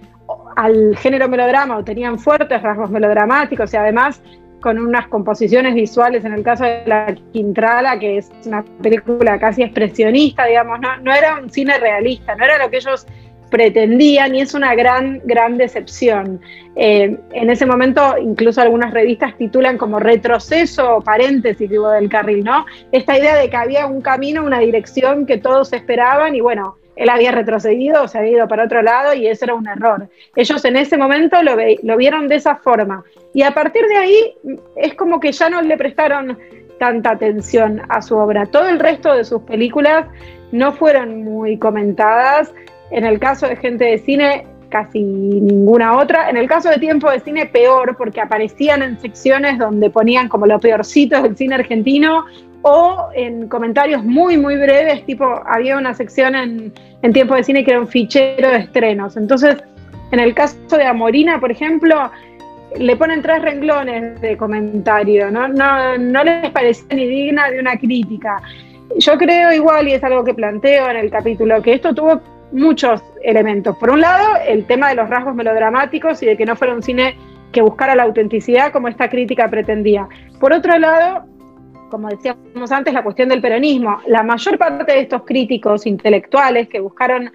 al género melodrama o tenían fuertes rasgos melodramáticos y además con unas composiciones visuales, en el caso de La Quintrala, que es una película casi expresionista, digamos, no, no era un cine realista, no era lo que ellos pretendían y es una gran, gran decepción. Eh, en ese momento, incluso algunas revistas titulan como retroceso o paréntesis digo, del carril, ¿no? Esta idea de que había un camino, una dirección que todos esperaban y bueno, él había retrocedido, se había ido para otro lado y eso era un error. Ellos en ese momento lo, vieron de esa forma. Y a partir de ahí es como que ya no le prestaron tanta atención a su obra. Todo el resto de sus películas no fueron muy comentadas. En el caso de gente de cine, casi ninguna otra. En el caso de tiempo de cine, peor, porque aparecían en secciones donde ponían como lo peorcito del cine argentino o en comentarios muy, muy breves, tipo, había una sección en, tiempo de cine que era un fichero de estrenos. Entonces, en el caso de Amorina, por ejemplo, le ponen tres renglones de comentario, ¿no? No, no les parece ni digna de una crítica. Yo creo igual, y es algo que planteo en el capítulo, que esto tuvo muchos elementos. Por un lado, el tema de los rasgos melodramáticos y de que no fuera un cine que buscara la autenticidad como esta crítica pretendía. Por otro lado, como decíamos antes, la cuestión del peronismo. La mayor parte de estos críticos intelectuales que buscaron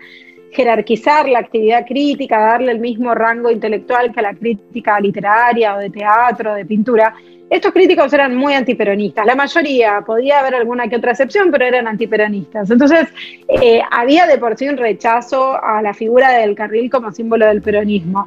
jerarquizar la actividad crítica, darle el mismo rango intelectual que a la crítica literaria o de teatro, de pintura, estos críticos eran muy antiperonistas. La mayoría, podía haber alguna que otra excepción, pero eran antiperonistas. Entonces, eh, había de por sí un rechazo a la figura del carril como símbolo del peronismo.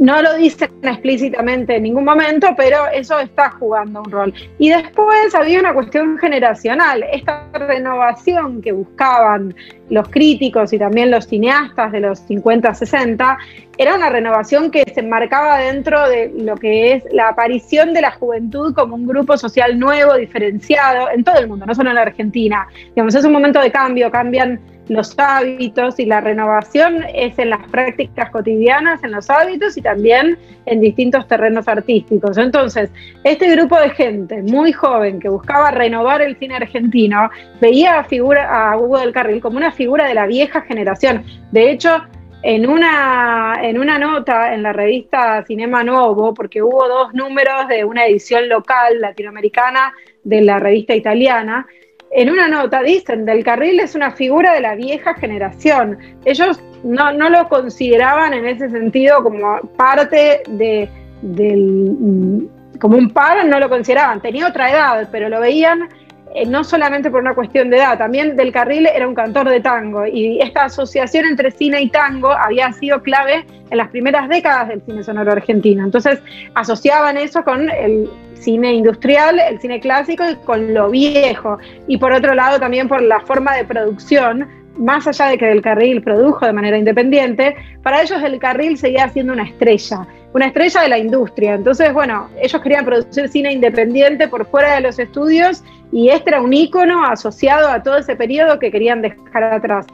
No lo dicen explícitamente en ningún momento, pero eso está jugando un rol. Y después había una cuestión generacional, esta renovación que buscaban los críticos y también los cineastas de los 50-60, era una renovación que se enmarcaba dentro de lo que es la aparición de la juventud como un grupo social nuevo, diferenciado, en todo el mundo, no solo en la Argentina. Digamos, es un momento de cambio, cambian los hábitos y la renovación es en las prácticas cotidianas, en los hábitos y también en distintos terrenos artísticos. Entonces, este grupo de gente muy joven que buscaba renovar el cine argentino veía a, figura, a Hugo del Carril como una figura de la vieja generación. De hecho, en una, en una nota en la revista Cinema Nuevo, porque hubo dos números de una edición local latinoamericana de la revista italiana, en una nota dicen, Del Carril es una figura de la vieja generación. Ellos no, lo consideraban en ese sentido como parte de, del... como un par, no lo consideraban. Tenía otra edad, pero lo veían eh, no solamente por una cuestión de edad, también Del Carril era un cantor de tango y esta asociación entre cine y tango había sido clave en las primeras décadas del cine sonoro argentino. Entonces asociaban eso con el cine industrial, el cine clásico y con lo viejo. Y por otro lado también por la forma de producción, más allá de que Del Carril produjo de manera independiente, para ellos Del Carril seguía siendo una estrella una estrella de la industria. Entonces, bueno, ellos querían producir cine independiente por fuera de los estudios y este era un ícono asociado a todo ese periodo que querían dejar atrás.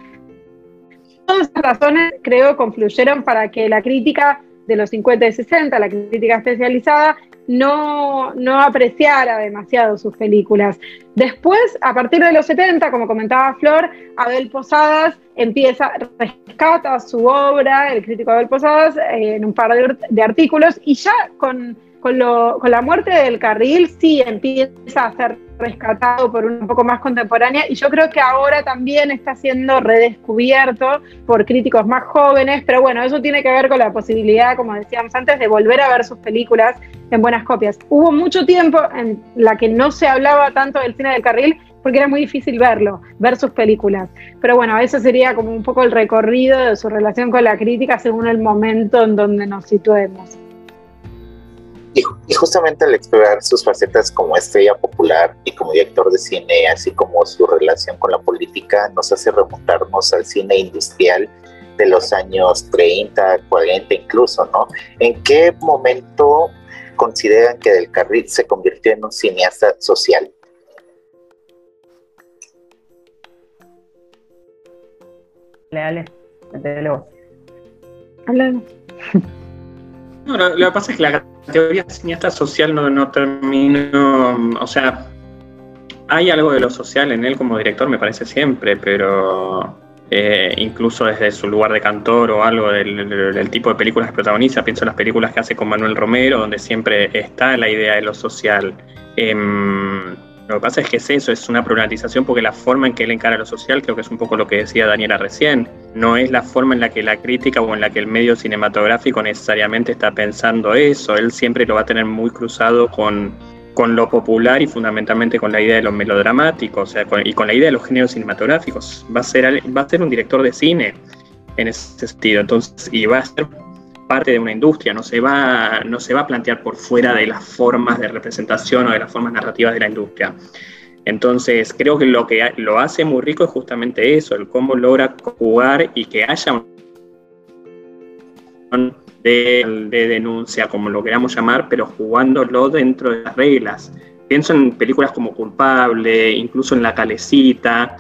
Todas esas razones, creo, confluyeron para que la crítica de los 50 y 60, la crítica especializada, no, no apreciara demasiado sus películas. Después, a partir de los 70, como comentaba Flor, Abel Posadas empieza, rescata su obra, el crítico Abel Posadas, en un par de, artículos, y ya con, con, la muerte del carril sí empieza a ser rescatado por un poco más contemporánea y yo creo que ahora también está siendo redescubierto por críticos más jóvenes, pero bueno, eso tiene que ver con la posibilidad, como decíamos antes, de volver a ver sus películas en buenas copias. Hubo mucho tiempo en la que no se hablaba tanto del cine del carril porque era muy difícil verlo, ver sus películas. Pero bueno, eso sería como un poco el recorrido de su relación con la crítica según el momento en donde nos situemos. Y, justamente al explorar sus facetas como estrella popular y como director de cine, así como su relación con la política, nos hace remontarnos al cine industrial de los años 30, 40 incluso, ¿no? ¿En qué momento consideran que Del Carril se convirtió en un cineasta social? Leales, luego. Hablamos. No, lo, que pasa es que la teoría cineasta social no, no terminó, o sea, hay algo de lo social en él como director, me parece siempre, pero eh, incluso desde su lugar de cantor o algo del, tipo de películas que protagoniza, pienso en las películas que hace con Manuel Romero, donde siempre está la idea de lo social. Em, Lo que pasa es que es eso, es una problematización porque la forma en que él encara lo social, creo que es un poco lo que decía Daniela recién, no es la forma en la que la crítica o en la que el medio cinematográfico necesariamente está pensando eso, él siempre lo va a tener muy cruzado con, con lo popular y fundamentalmente con la idea de lo melodramático, o sea, y con la idea de los géneros cinematográficos. Va a ser, va a ser un director de cine en ese sentido, entonces, y va a ser parte de una industria, no se, va, no se va a plantear por fuera de las formas de representación o de las formas narrativas de la industria. Entonces, creo que lo que lo hace muy rico es justamente eso, el cómo logra jugar y que haya un de, de denuncia, como lo queramos llamar, pero jugándolo dentro de las reglas. Pienso en películas como Culpable, incluso en La Calecita,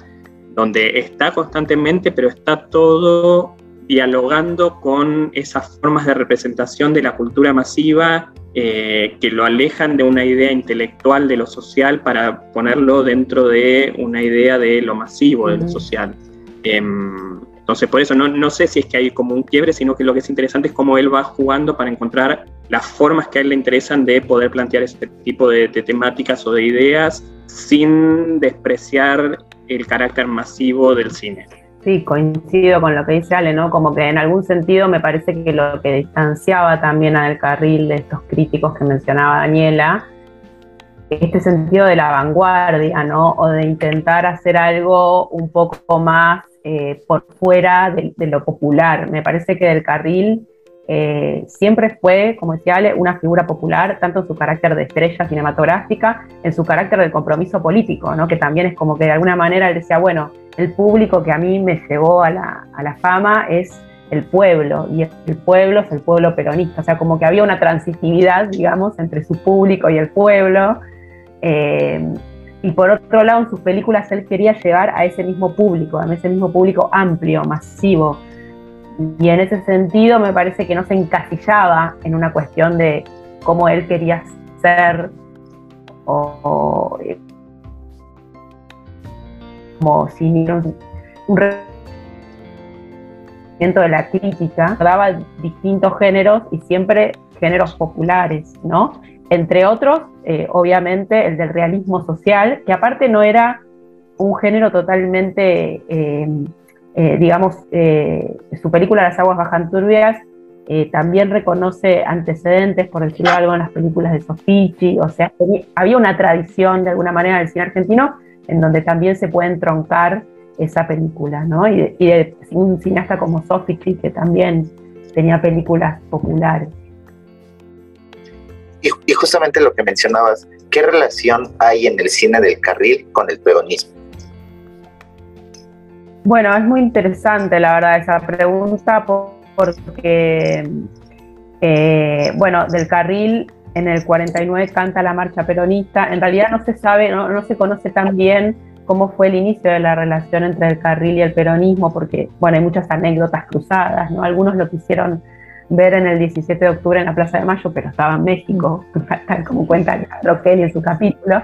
donde está constantemente, pero está todo dialogando con esas formas de representación de la cultura masiva eh, que lo alejan de una idea intelectual de lo social para ponerlo dentro de una idea de lo masivo, de lo social. Em, entonces, por eso no, no, sé si es que hay como un quiebre, sino que lo que es interesante es cómo él va jugando para encontrar las formas que a él le interesan de poder plantear este tipo de temáticas o de ideas sin despreciar el carácter masivo del cine. Sí, coincido con lo que dice Ale, ¿no? Como que en algún sentido me parece que lo que distanciaba también a Del Carril de estos críticos que mencionaba Daniela, este sentido de la vanguardia, ¿no? O de intentar hacer algo un poco más eh, por fuera de, lo popular. Me parece que Del Carril eh, siempre fue, como decía Ale, una figura popular, tanto en su carácter de estrella cinematográfica, en su carácter de compromiso político, ¿no? que también es como que de alguna manera él decía, bueno, el público que a mí me llevó a la, a la fama es el pueblo, y el pueblo es el pueblo peronista, o sea, como que había una transitividad, digamos, entre su público y el pueblo. Eh, y por otro lado, en sus películas él quería llegar a ese mismo público, a ese mismo público amplio, masivo, y en ese sentido me parece que no se encasillaba en una cuestión de cómo él quería ser o, como si un, de la crítica, daba distintos géneros y siempre géneros populares, ¿no? Entre otros, eh, obviamente, el del realismo social, que aparte no era un género totalmente eh, eh, digamos, su película Las aguas bajan turbias también reconoce antecedentes, por decirlo algo, en las películas de Sofici, o sea, había una tradición de alguna manera del cine argentino en donde también se puede entroncar esa película, ¿no? Y de, un cineasta como Sofici, que también tenía películas populares. y justamente lo que mencionabas, ¿qué relación hay en el cine del carril con el peronismo? Bueno, es muy interesante la verdad esa pregunta porque, eh, bueno, del carril en el 49 canta la marcha peronista. En realidad no se sabe, no, se conoce tan bien cómo fue el inicio de la relación entre el carril y el peronismo, porque, bueno, hay muchas anécdotas cruzadas, ¿no? Algunos lo quisieron ver en el 17 de octubre en la Plaza de Mayo, pero estaba en México, *laughs* tal como cuenta Roquel en su capítulo.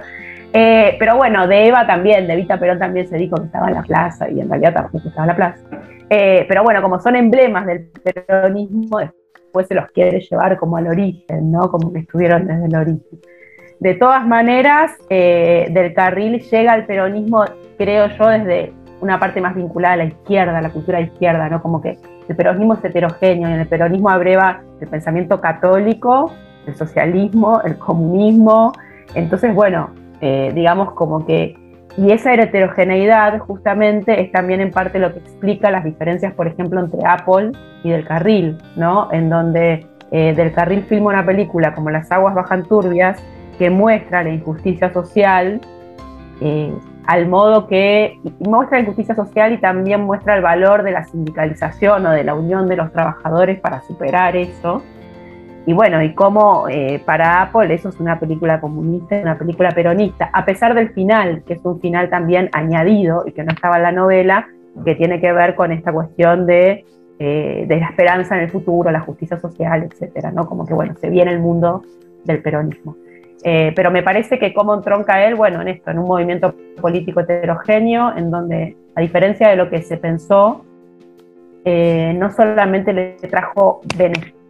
Eh, pero bueno, de Eva también, de Vita Perón también se dijo que estaba en la plaza y en realidad tampoco estaba en la plaza. Eh, pero bueno, como son emblemas del peronismo, después se los quiere llevar como al origen, ¿no? Como que estuvieron desde el origen. De todas maneras, eh, del carril llega al peronismo, creo yo, desde una parte más vinculada a la izquierda, a la cultura izquierda, ¿no? Como que el peronismo es heterogéneo y en el peronismo abreva el pensamiento católico, el socialismo, el comunismo. Entonces, bueno, eh, digamos como que, y esa heterogeneidad justamente es también en parte lo que explica las diferencias, por ejemplo, entre Apple y Del Carril, ¿no? En donde eh, Del Carril filma una película como Las aguas bajan turbias, que muestra la injusticia social, eh, al modo que muestra la injusticia social y también muestra el valor de la sindicalización o de la unión de los trabajadores para superar eso. Y bueno, y cómo eh, para Apple eso es una película comunista, una película peronista, a pesar del final, que es un final también añadido y que no estaba en la novela, que tiene que ver con esta cuestión de, eh, de la esperanza en el futuro, la justicia social, etcétera, ¿no? Como que bueno, se viene el mundo del peronismo. Eh, pero me parece que cómo entronca él, bueno, en esto, en un movimiento político heterogéneo, en donde, a diferencia de lo que se pensó, no solamente le trajo beneficios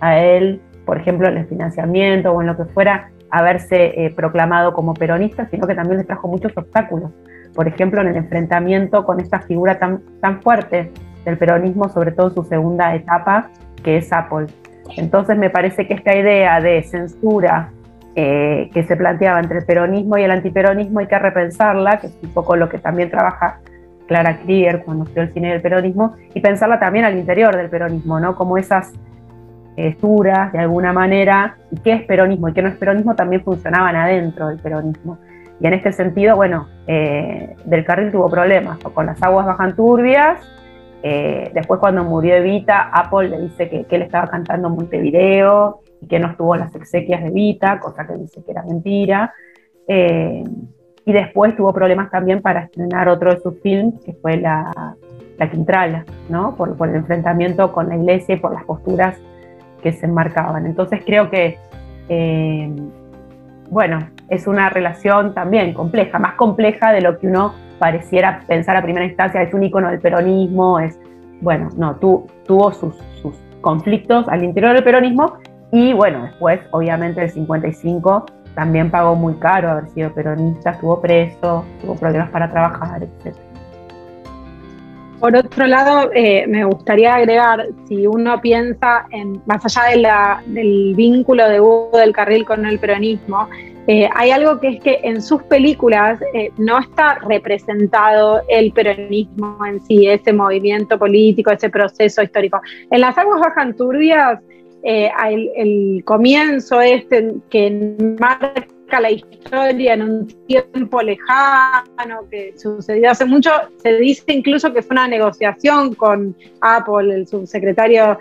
a él, por ejemplo, en el financiamiento o en lo que fuera, haberse eh, proclamado como peronista, sino que también les trajo muchos obstáculos. Por ejemplo, en el enfrentamiento con esta figura tan, tan fuerte del peronismo, sobre todo en su segunda etapa, que es Apple. Entonces me parece que esta idea de censura eh, que se planteaba entre el peronismo y el antiperonismo hay que repensarla, que es un poco lo que también trabaja Clara Krieger cuando estudió el cine del peronismo, y pensarla también al interior del peronismo, ¿no? Como esas estructuras, de alguna manera, y qué es peronismo y qué no es peronismo también funcionaban adentro del peronismo. Y en este sentido, bueno, eh, Del Carril tuvo problemas, con las aguas bajan turbias, eh, después cuando murió Evita, Apple le dice que, que, él estaba cantando Montevideo y que no estuvo las exequias de Evita, cosa que dice que era mentira. Eh, y después tuvo problemas también para estrenar otro de sus films, que fue La, la Quintrala, ¿no? Por, el enfrentamiento con la iglesia y por las posturas que se enmarcaban. Entonces creo que, eh, bueno, es una relación también compleja, más compleja de lo que uno pareciera pensar a primera instancia, es un icono del peronismo, es, bueno, no, tu, tuvo sus, sus conflictos al interior del peronismo y bueno, después obviamente el 55 también pagó muy caro haber sido peronista, estuvo preso, tuvo problemas para trabajar, etc. Por otro lado, eh, me gustaría agregar, si uno piensa en, más allá de la, del vínculo de Hugo del Carril con el peronismo, eh, hay algo que es que en sus películas eh, no está representado el peronismo en sí, ese movimiento político, ese proceso histórico. En las aguas bajan turbias, eh, el, comienzo este que marca la historia en un tiempo lejano que sucedió hace mucho, se dice incluso que fue una negociación con Apple, el subsecretario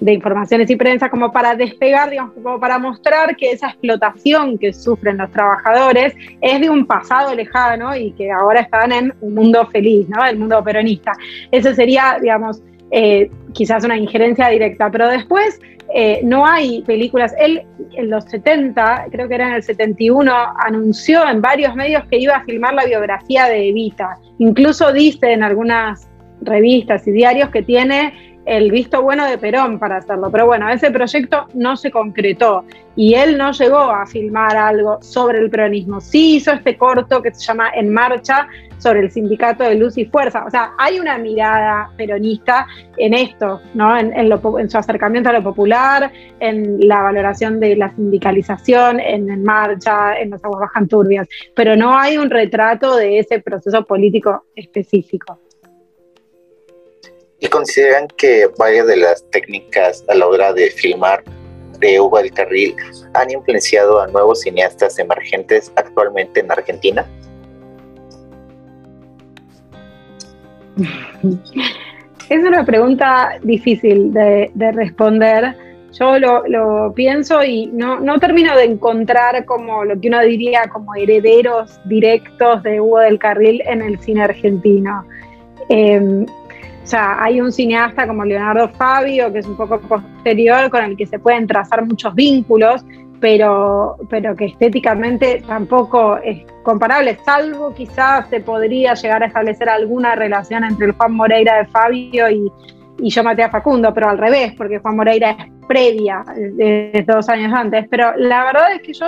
de Informaciones y Prensa, como para despegar, digamos, como para mostrar que esa explotación que sufren los trabajadores es de un pasado lejano y que ahora están en un mundo feliz, ¿no? El mundo peronista. Eso sería, digamos, eh, quizás una injerencia directa, pero después eh, no hay películas. Él en los 70, creo que era en el 71, anunció en varios medios que iba a filmar la biografía de Evita. Incluso dice en algunas revistas y diarios que tiene el visto bueno de Perón para hacerlo. Pero bueno, ese proyecto no se concretó y él no llegó a filmar algo sobre el peronismo. Sí hizo este corto que se llama En Marcha sobre el sindicato de luz y fuerza. O sea, hay una mirada peronista en esto, ¿no? En, en, su acercamiento a lo popular, en la valoración de la sindicalización, en, en marcha, en las aguas bajan turbias, pero no hay un retrato de ese proceso político específico y consideran que varias de las técnicas a la hora de filmar de Hugo del Carril han influenciado a nuevos cineastas emergentes actualmente en Argentina? Es una pregunta difícil de, de responder. Yo lo, pienso y no, no termino de encontrar como lo que uno diría como herederos directos de Hugo del Carril en el cine argentino. Eh, o sea, hay un cineasta como Leonardo Fabio, que es un poco posterior, con el que se pueden trazar muchos vínculos, pero, pero que estéticamente tampoco es comparable, salvo quizás se podría llegar a establecer alguna relación entre el Juan Moreira de Fabio y, y yo maté a Facundo, pero al revés, porque Juan Moreira es previa de dos años antes. Pero la verdad es que yo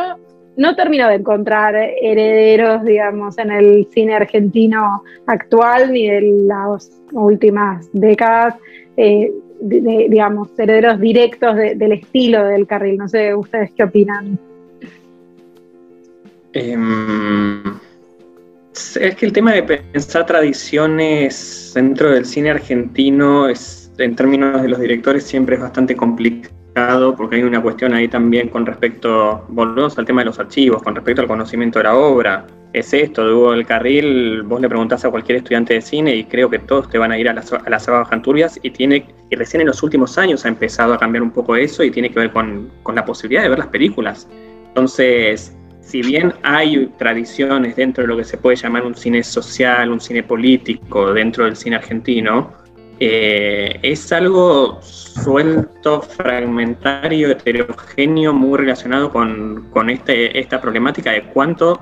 no termino de encontrar herederos, digamos, en el cine argentino actual ni de las últimas décadas, eh, digamos, herederos directos del estilo del carril. No sé, ¿ustedes qué opinan? Em, es que el tema de pensar tradiciones dentro del cine argentino es, en términos de los directores siempre es bastante complicado porque hay una cuestión ahí también con respecto, volvemos al tema de los archivos, con respecto al conocimiento de la obra. Es esto, Hugo del Carril, vos le preguntás a cualquier estudiante de cine y creo que todos te van a ir a las, a las y tiene, y recién en los últimos años ha empezado a cambiar un poco eso y tiene que ver con, con la posibilidad de ver las películas. Entonces, si bien hay tradiciones dentro de lo que se puede llamar un cine social, un cine político dentro del cine argentino, eh, es algo suelto, fragmentario, heterogéneo, muy relacionado con, este, esta problemática de cuánto,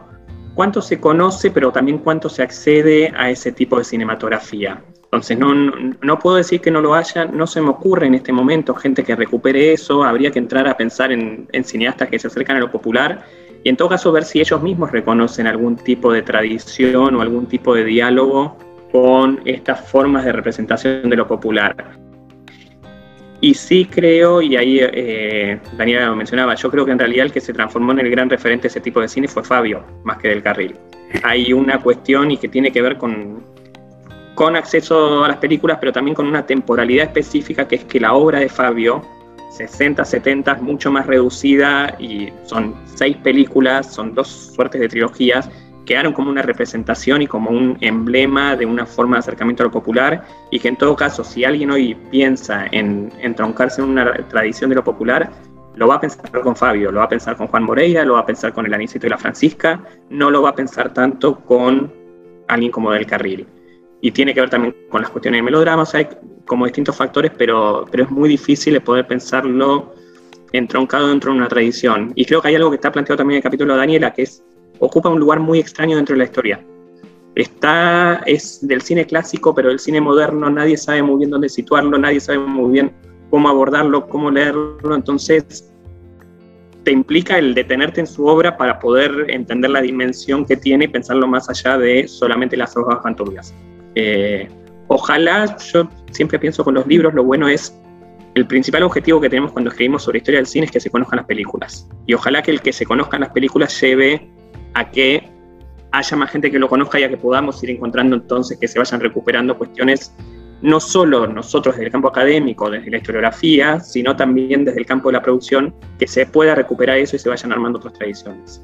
cuánto se conoce, pero también cuánto se accede a ese tipo de cinematografía. Entonces, no, no, puedo decir que no lo haya, no se me ocurre en este momento gente que recupere eso, habría que entrar a pensar en, cineastas que se acercan a lo popular y en todo caso ver si ellos mismos reconocen algún tipo de tradición o algún tipo de diálogo con estas formas de representación de lo popular. Y sí creo, y ahí eh, Daniela lo mencionaba, yo creo que en realidad el que se transformó en el gran referente de ese tipo de cine fue Fabio, más que del carril. Hay una cuestión y que tiene que ver con, con acceso a las películas, pero también con una temporalidad específica, que es que la obra de Fabio, 60, 70, es mucho más reducida y son seis películas, son dos suertes de trilogías, quedaron como una representación y como un emblema de una forma de acercamiento a lo popular y que en todo caso, si alguien hoy piensa en entroncarse en una tradición de lo popular, lo va a pensar con Fabio, lo va a pensar con Juan Moreira, lo va a pensar con el Anicito y la Francisca, no lo va a pensar tanto con alguien como Del Carril. Y tiene que ver también con las cuestiones de melodramas, hay como distintos factores, pero, pero es muy difícil poder pensarlo entroncado dentro de una tradición. Y creo que hay algo que está planteado también en el capítulo de Daniela, que es ocupa un lugar muy extraño dentro de la historia. Está, es del cine clásico, pero del cine moderno nadie sabe muy bien dónde situarlo, nadie sabe muy bien cómo abordarlo, cómo leerlo, entonces te implica el detenerte en su obra para poder entender la dimensión que tiene y pensarlo más allá de solamente las hojas fanturbias. Eh, ojalá, yo siempre pienso con los libros, lo bueno es el principal objetivo que tenemos cuando escribimos sobre historia del cine es que se conozcan las películas. Y ojalá que el que se conozcan las películas lleve a que haya más gente que lo conozca y a que podamos ir encontrando entonces que se vayan recuperando cuestiones no solo nosotros desde el campo académico, desde la historiografía, sino también desde el campo de la producción, que se pueda recuperar eso y se vayan armando otras tradiciones.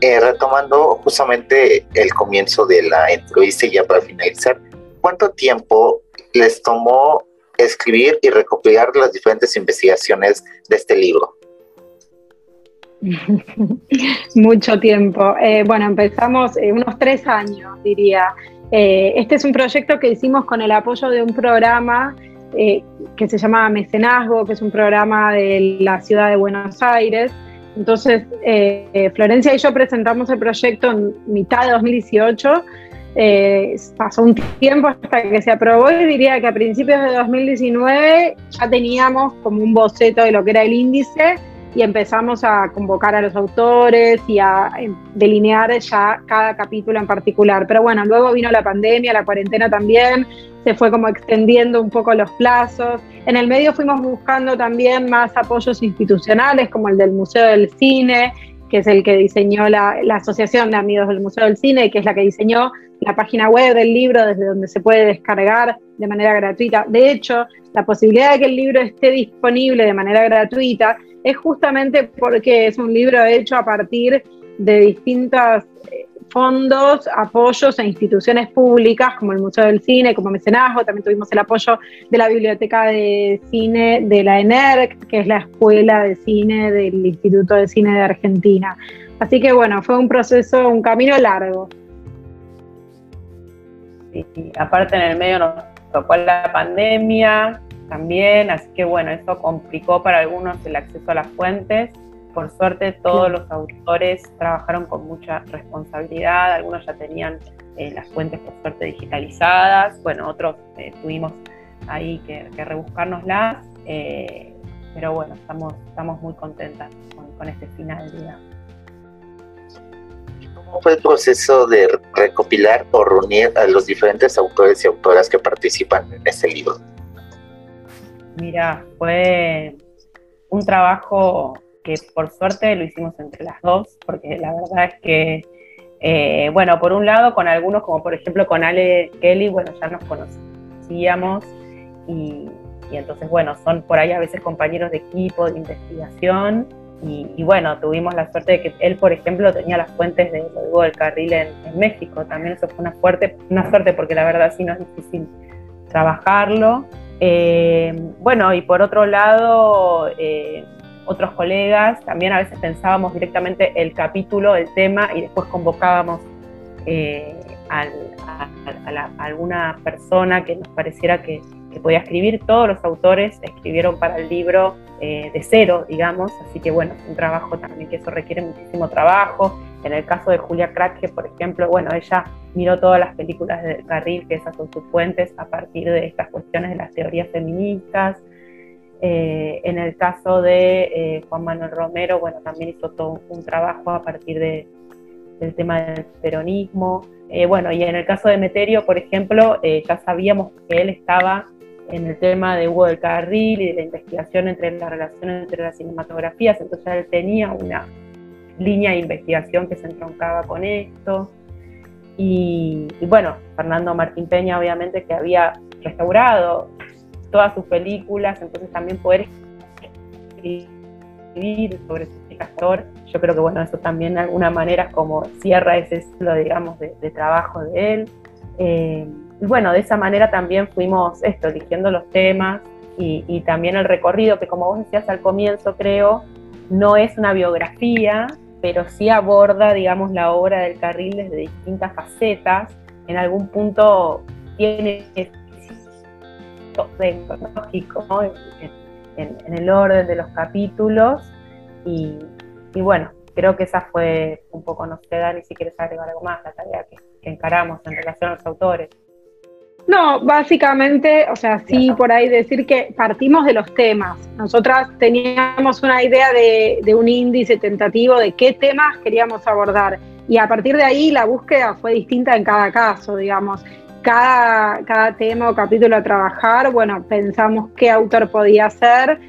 Eh, retomando justamente el comienzo de la entrevista y ya para finalizar, ¿cuánto tiempo les tomó escribir y recopilar las diferentes investigaciones de este libro? *laughs* Mucho tiempo. Eh, bueno, empezamos eh, unos tres años, diría. Eh, este es un proyecto que hicimos con el apoyo de un programa que se llama Mecenazgo, que es un programa de la ciudad de Buenos Aires. Entonces, Florencia y yo presentamos el proyecto en mitad de 2018. pasó un tiempo hasta que se aprobó y diría que a principios de 2019 ya teníamos como un boceto de lo que era el índice y empezamos a convocar a los autores y a eh, delinear ya cada capítulo en particular. Pero bueno, luego vino la pandemia, la cuarentena también, se fue como extendiendo un poco los plazos. En el medio fuimos buscando también más apoyos institucionales, como el del Museo del Cine, que es el que diseñó la, la Asociación de Amigos del Museo del Cine, que es la que diseñó la página web del libro desde donde se puede descargar de manera gratuita. De hecho, la posibilidad de que el libro esté disponible de manera gratuita es justamente porque es un libro hecho a partir de distintos eh, fondos, apoyos e instituciones públicas como el Museo del Cine, como Mecenazgo, también tuvimos el apoyo de la Biblioteca de Cine de la ENERC, que es la Escuela de Cine del Instituto de Cine de Argentina. Así que bueno, fue un proceso, un camino largo. Y, aparte en el medio nos tocó la pandemia, también, así que bueno, eso complicó para algunos el acceso a las fuentes. Por suerte todos los autores trabajaron con mucha responsabilidad, algunos ya tenían eh, las fuentes por suerte digitalizadas, bueno, otros eh, tuvimos ahí que, que rebuscárnoslas, eh, pero bueno, estamos, estamos muy contentas con, con este final, digamos. ¿Cómo fue el proceso de recopilar o reunir a los diferentes autores y autoras que participan en este libro? Mira, fue un trabajo que por suerte lo hicimos entre las dos, porque la verdad es que, eh, bueno, por un lado con algunos, como por ejemplo con Ale Kelly, bueno, ya nos conocíamos y, entonces, bueno, son por ahí a veces compañeros de equipo, de investigación. Y, bueno, tuvimos la suerte de que él, por ejemplo, tenía las fuentes de Rodrigo del Carril en, en, México. También eso fue una, fuerte, una suerte porque la verdad sí no es difícil trabajarlo. Eh, bueno, y por otro lado, eh, otros colegas, también a veces pensábamos directamente el capítulo, el tema, y después convocábamos eh, a, alguna persona que nos pareciera que, podía escribir. Todos los autores escribieron para el libro de cero, digamos, así que bueno, es un trabajo también que eso requiere muchísimo trabajo. En el caso de Julia Krake, por ejemplo, bueno, ella miró todas las películas de Carril, que esas son sus fuentes, a partir de estas cuestiones de las teorías feministas. Eh, en el caso de eh, Juan Manuel Romero, bueno, también hizo todo un, trabajo a partir de, del tema del peronismo. Eh, bueno, y en el caso de Meterio, por ejemplo, ya sabíamos que él estaba en el tema de Hugo del Carril y de la investigación entre la relación entre las cinematografías, entonces él tenía una línea de investigación que se entroncaba con esto. Y bueno, Fernando Martín Peña, obviamente, que había restaurado todas sus películas, entonces también poder escribir sobre su actor, yo creo que bueno, eso también de alguna manera como cierra ese ciclo, digamos, de, trabajo de él. Eh, y bueno, de esa manera también fuimos esto, eligiendo los temas y, y, también el recorrido, que como vos decías al comienzo, creo, no es una biografía, pero sí aborda, digamos, la obra del carril desde distintas facetas. En algún punto tiene cronológico en, el orden de los capítulos y, bueno, creo que esa fue un poco, no sé, Dani, si quieres agregar algo más, la tarea que, encaramos en relación a los autores. No, básicamente, o sea, sí, por ahí decir que partimos de los temas. Nosotras teníamos una idea de, de, un índice tentativo de qué temas queríamos abordar. Y a partir de ahí la búsqueda fue distinta en cada caso, digamos cada, cada tema o capítulo a trabajar, bueno, pensamos qué autor podía ser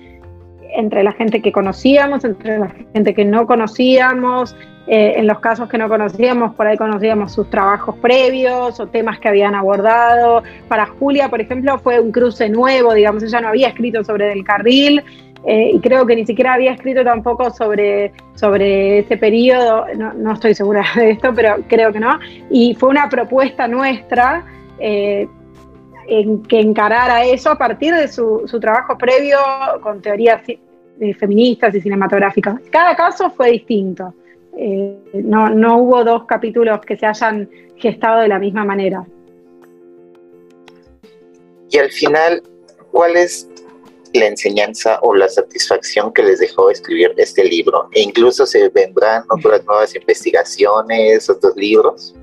entre la gente que conocíamos, entre la gente que no conocíamos, eh, en los casos que no conocíamos, por ahí conocíamos sus trabajos previos o temas que habían abordado. Para Julia, por ejemplo, fue un cruce nuevo, digamos, ella no había escrito sobre Del Carril eh, y creo que ni siquiera había escrito tampoco sobre, sobre ese periodo, no, no estoy segura *laughs* de esto, pero creo que no. Y fue una propuesta nuestra eh, en que encarara eso a partir de su, trabajo previo con teorías eh, feministas y cinematográficas. Cada caso fue distinto. Eh, no, no hubo dos capítulos que se hayan gestado de la misma manera. Y al final, ¿cuál es la enseñanza o la satisfacción que les dejó escribir este libro? E incluso se vendrán otras nuevas investigaciones, otros libros.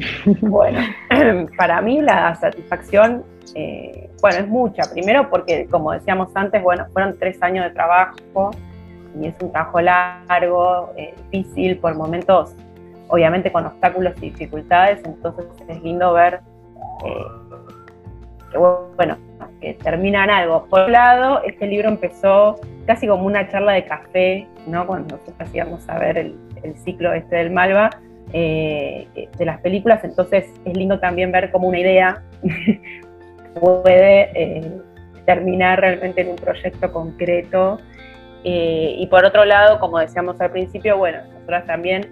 *laughs* Bueno, *clears throat* para mí la satisfacción, eh, bueno, es mucha. Primero porque, como decíamos antes, bueno, fueron tres años de trabajo y es un trabajo largo, eh, difícil, por momentos, obviamente con obstáculos y dificultades, entonces es lindo ver eh, que, bueno, que terminan algo. Por un lado, este libro empezó casi como una charla de café, ¿no? Cuando nosotros hacíamos a ver el, el ciclo este del Malva, eh, de las películas, entonces es lindo también ver cómo una idea *laughs* puede eh, terminar realmente en un proyecto concreto. Eh, y por otro lado, como decíamos al principio, bueno, nosotras también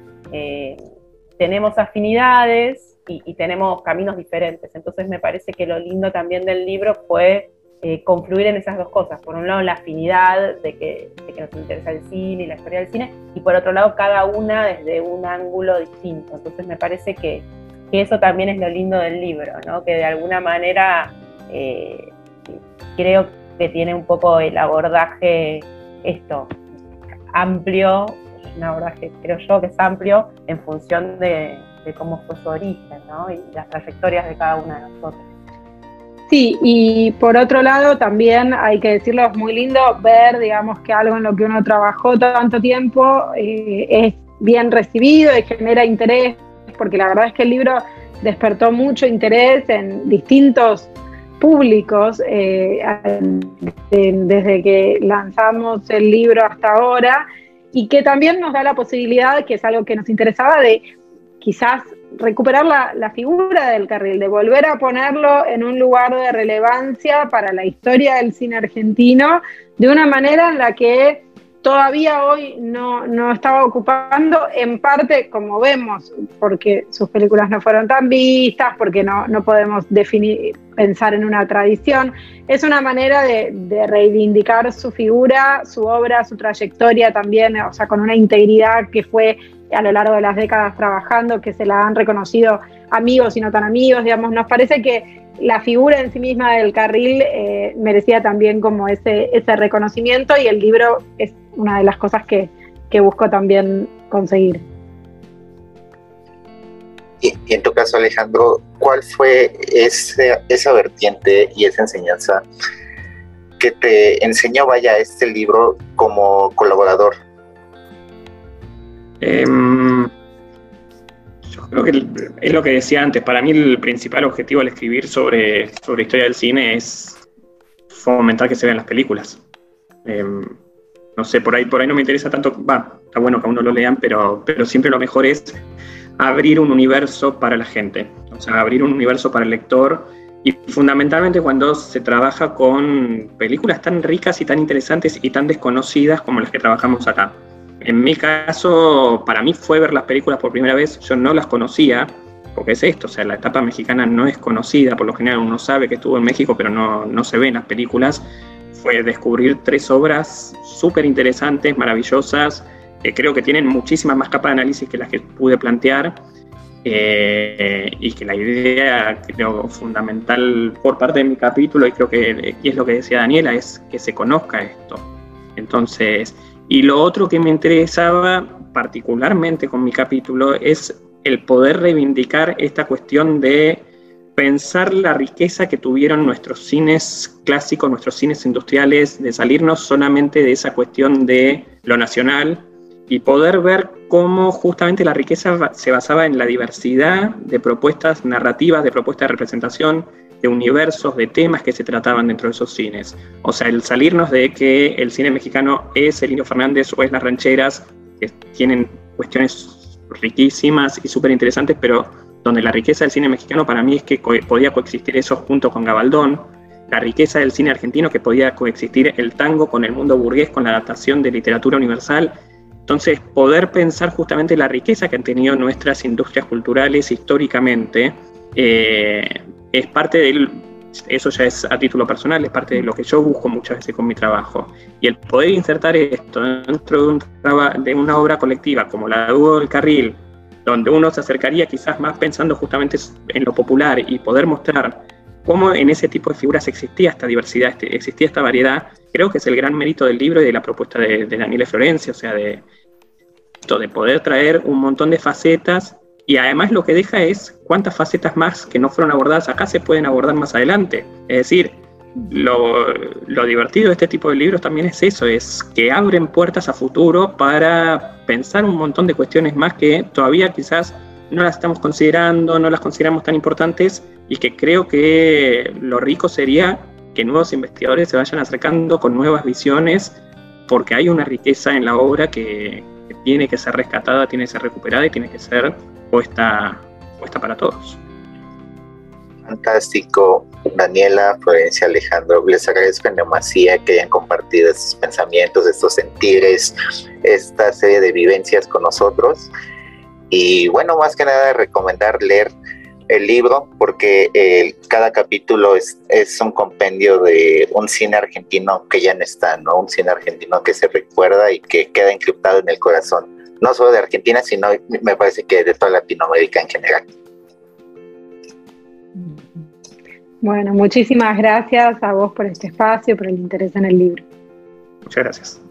tenemos afinidades y, y tenemos caminos diferentes, entonces me parece que lo lindo también del libro fue eh, confluir en esas dos cosas. Por un lado, la afinidad de que, nos interesa el cine y la historia del cine, y por otro lado, cada una desde un ángulo distinto. Entonces, me parece que, eso también es lo lindo del libro, ¿no? que de alguna manera eh, creo que tiene un poco el abordaje, esto, amplio, un abordaje, creo yo, que es amplio en función de, de cómo fue su origen ¿no? y las trayectorias de cada una de nosotros. Sí, y por otro lado también hay que decirlo, es muy lindo ver, digamos, que algo en lo que uno trabajó tanto tiempo eh, es bien recibido y genera interés, porque la verdad es que el libro despertó mucho interés en distintos públicos eh, desde que lanzamos el libro hasta ahora y que también nos da la posibilidad, que es algo que nos interesaba, de quizás recuperar la, figura del carril, de volver a ponerlo en un lugar de relevancia para la historia del cine argentino, de una manera en la que todavía hoy no, no, estaba ocupando, en parte, como vemos, porque sus películas no fueron tan vistas, porque no, no podemos definir, pensar en una tradición. Es una manera de, reivindicar su figura, su obra, su trayectoria también, o sea, con una integridad que fue a lo largo de las décadas trabajando, que se la han reconocido amigos y no tan amigos, digamos, nos parece que la figura en sí misma del carril eh, merecía también como ese, ese reconocimiento y el libro es una de las cosas que, que busco también conseguir. Y, en tu caso, Alejandro, ¿cuál fue esa vertiente y esa enseñanza que te enseñó, vaya, este libro como colaborador? Em, yo creo que es lo que decía antes. Para mí el principal objetivo al escribir sobre, sobre historia del cine es fomentar que se vean las películas. Em, no sé, por ahí, por ahí no me interesa tanto, va, está bueno que uno lo lean, pero, pero siempre lo mejor es abrir un universo para la gente, o sea, abrir un universo para el lector y fundamentalmente cuando se trabaja con películas tan ricas y tan interesantes y tan desconocidas como las que trabajamos acá. En mi caso, para mí fue ver las películas por primera vez, yo no las conocía, porque es esto, o sea, la etapa mexicana no es conocida, por lo general uno sabe que estuvo en México, pero no, no se ve en las películas. Fue descubrir tres obras súper interesantes, maravillosas, que creo que tienen muchísimas más capas de análisis que las que pude plantear. Eh, y que la idea, creo, fundamental por parte de mi capítulo, y creo que y es lo que decía Daniela, es que se conozca esto. Entonces, y lo otro que me interesaba particularmente con mi capítulo es el poder reivindicar esta cuestión de pensar la riqueza que tuvieron nuestros cines clásicos, nuestros cines industriales, de salirnos solamente de esa cuestión de lo nacional y poder ver cómo justamente la riqueza se basaba en la diversidad de propuestas narrativas, de propuestas de representación, de universos, de temas que se trataban dentro de esos cines. O sea, el salirnos de que el cine mexicano es el Indio Fernández o es Las Rancheras, que tienen cuestiones riquísimas y súper interesantes, pero donde la riqueza del cine mexicano para mí es que podía coexistir eso junto con Gabaldón, la riqueza del cine argentino que podía coexistir el tango con el mundo burgués, con la adaptación de literatura universal. Entonces, poder pensar justamente la riqueza que han tenido nuestras industrias culturales históricamente eh, es parte del, eso ya es a título personal, es parte de lo que yo busco muchas veces con mi trabajo. Y el poder insertar esto dentro de, una obra colectiva como la de Hugo del Carril, donde uno se acercaría quizás más pensando justamente en lo popular y poder mostrar cómo en ese tipo de figuras existía esta diversidad, este, existía esta variedad, creo que es el gran mérito del libro y de la propuesta de, de Daniela Florencia, o sea, de, de poder traer un montón de facetas y además lo que deja es cuántas facetas más que no fueron abordadas acá se pueden abordar más adelante. Es decir, lo, divertido de este tipo de libros también es eso, es que abren puertas a futuro para pensar un montón de cuestiones más que todavía quizás no las estamos considerando, no las consideramos tan importantes y que creo que lo rico sería que nuevos investigadores se vayan acercando con nuevas visiones porque hay una riqueza en la obra que, tiene que ser rescatada, tiene que ser recuperada y tiene que ser puesta, puesta para todos. Fantástico, Daniela, Florencia, Alejandro, les agradezco en demasía que hayan compartido estos pensamientos, estos sentires, esta serie de vivencias con nosotros. Y bueno, más que nada recomendar leer el libro porque eh, cada capítulo es, es, un compendio de un cine argentino que ya no está, ¿no? Un cine argentino que se recuerda y que queda encriptado en el corazón no solo de Argentina, sino me parece que de toda Latinoamérica en general. Bueno, muchísimas gracias a vos por este espacio, por el interés en el libro. Muchas gracias.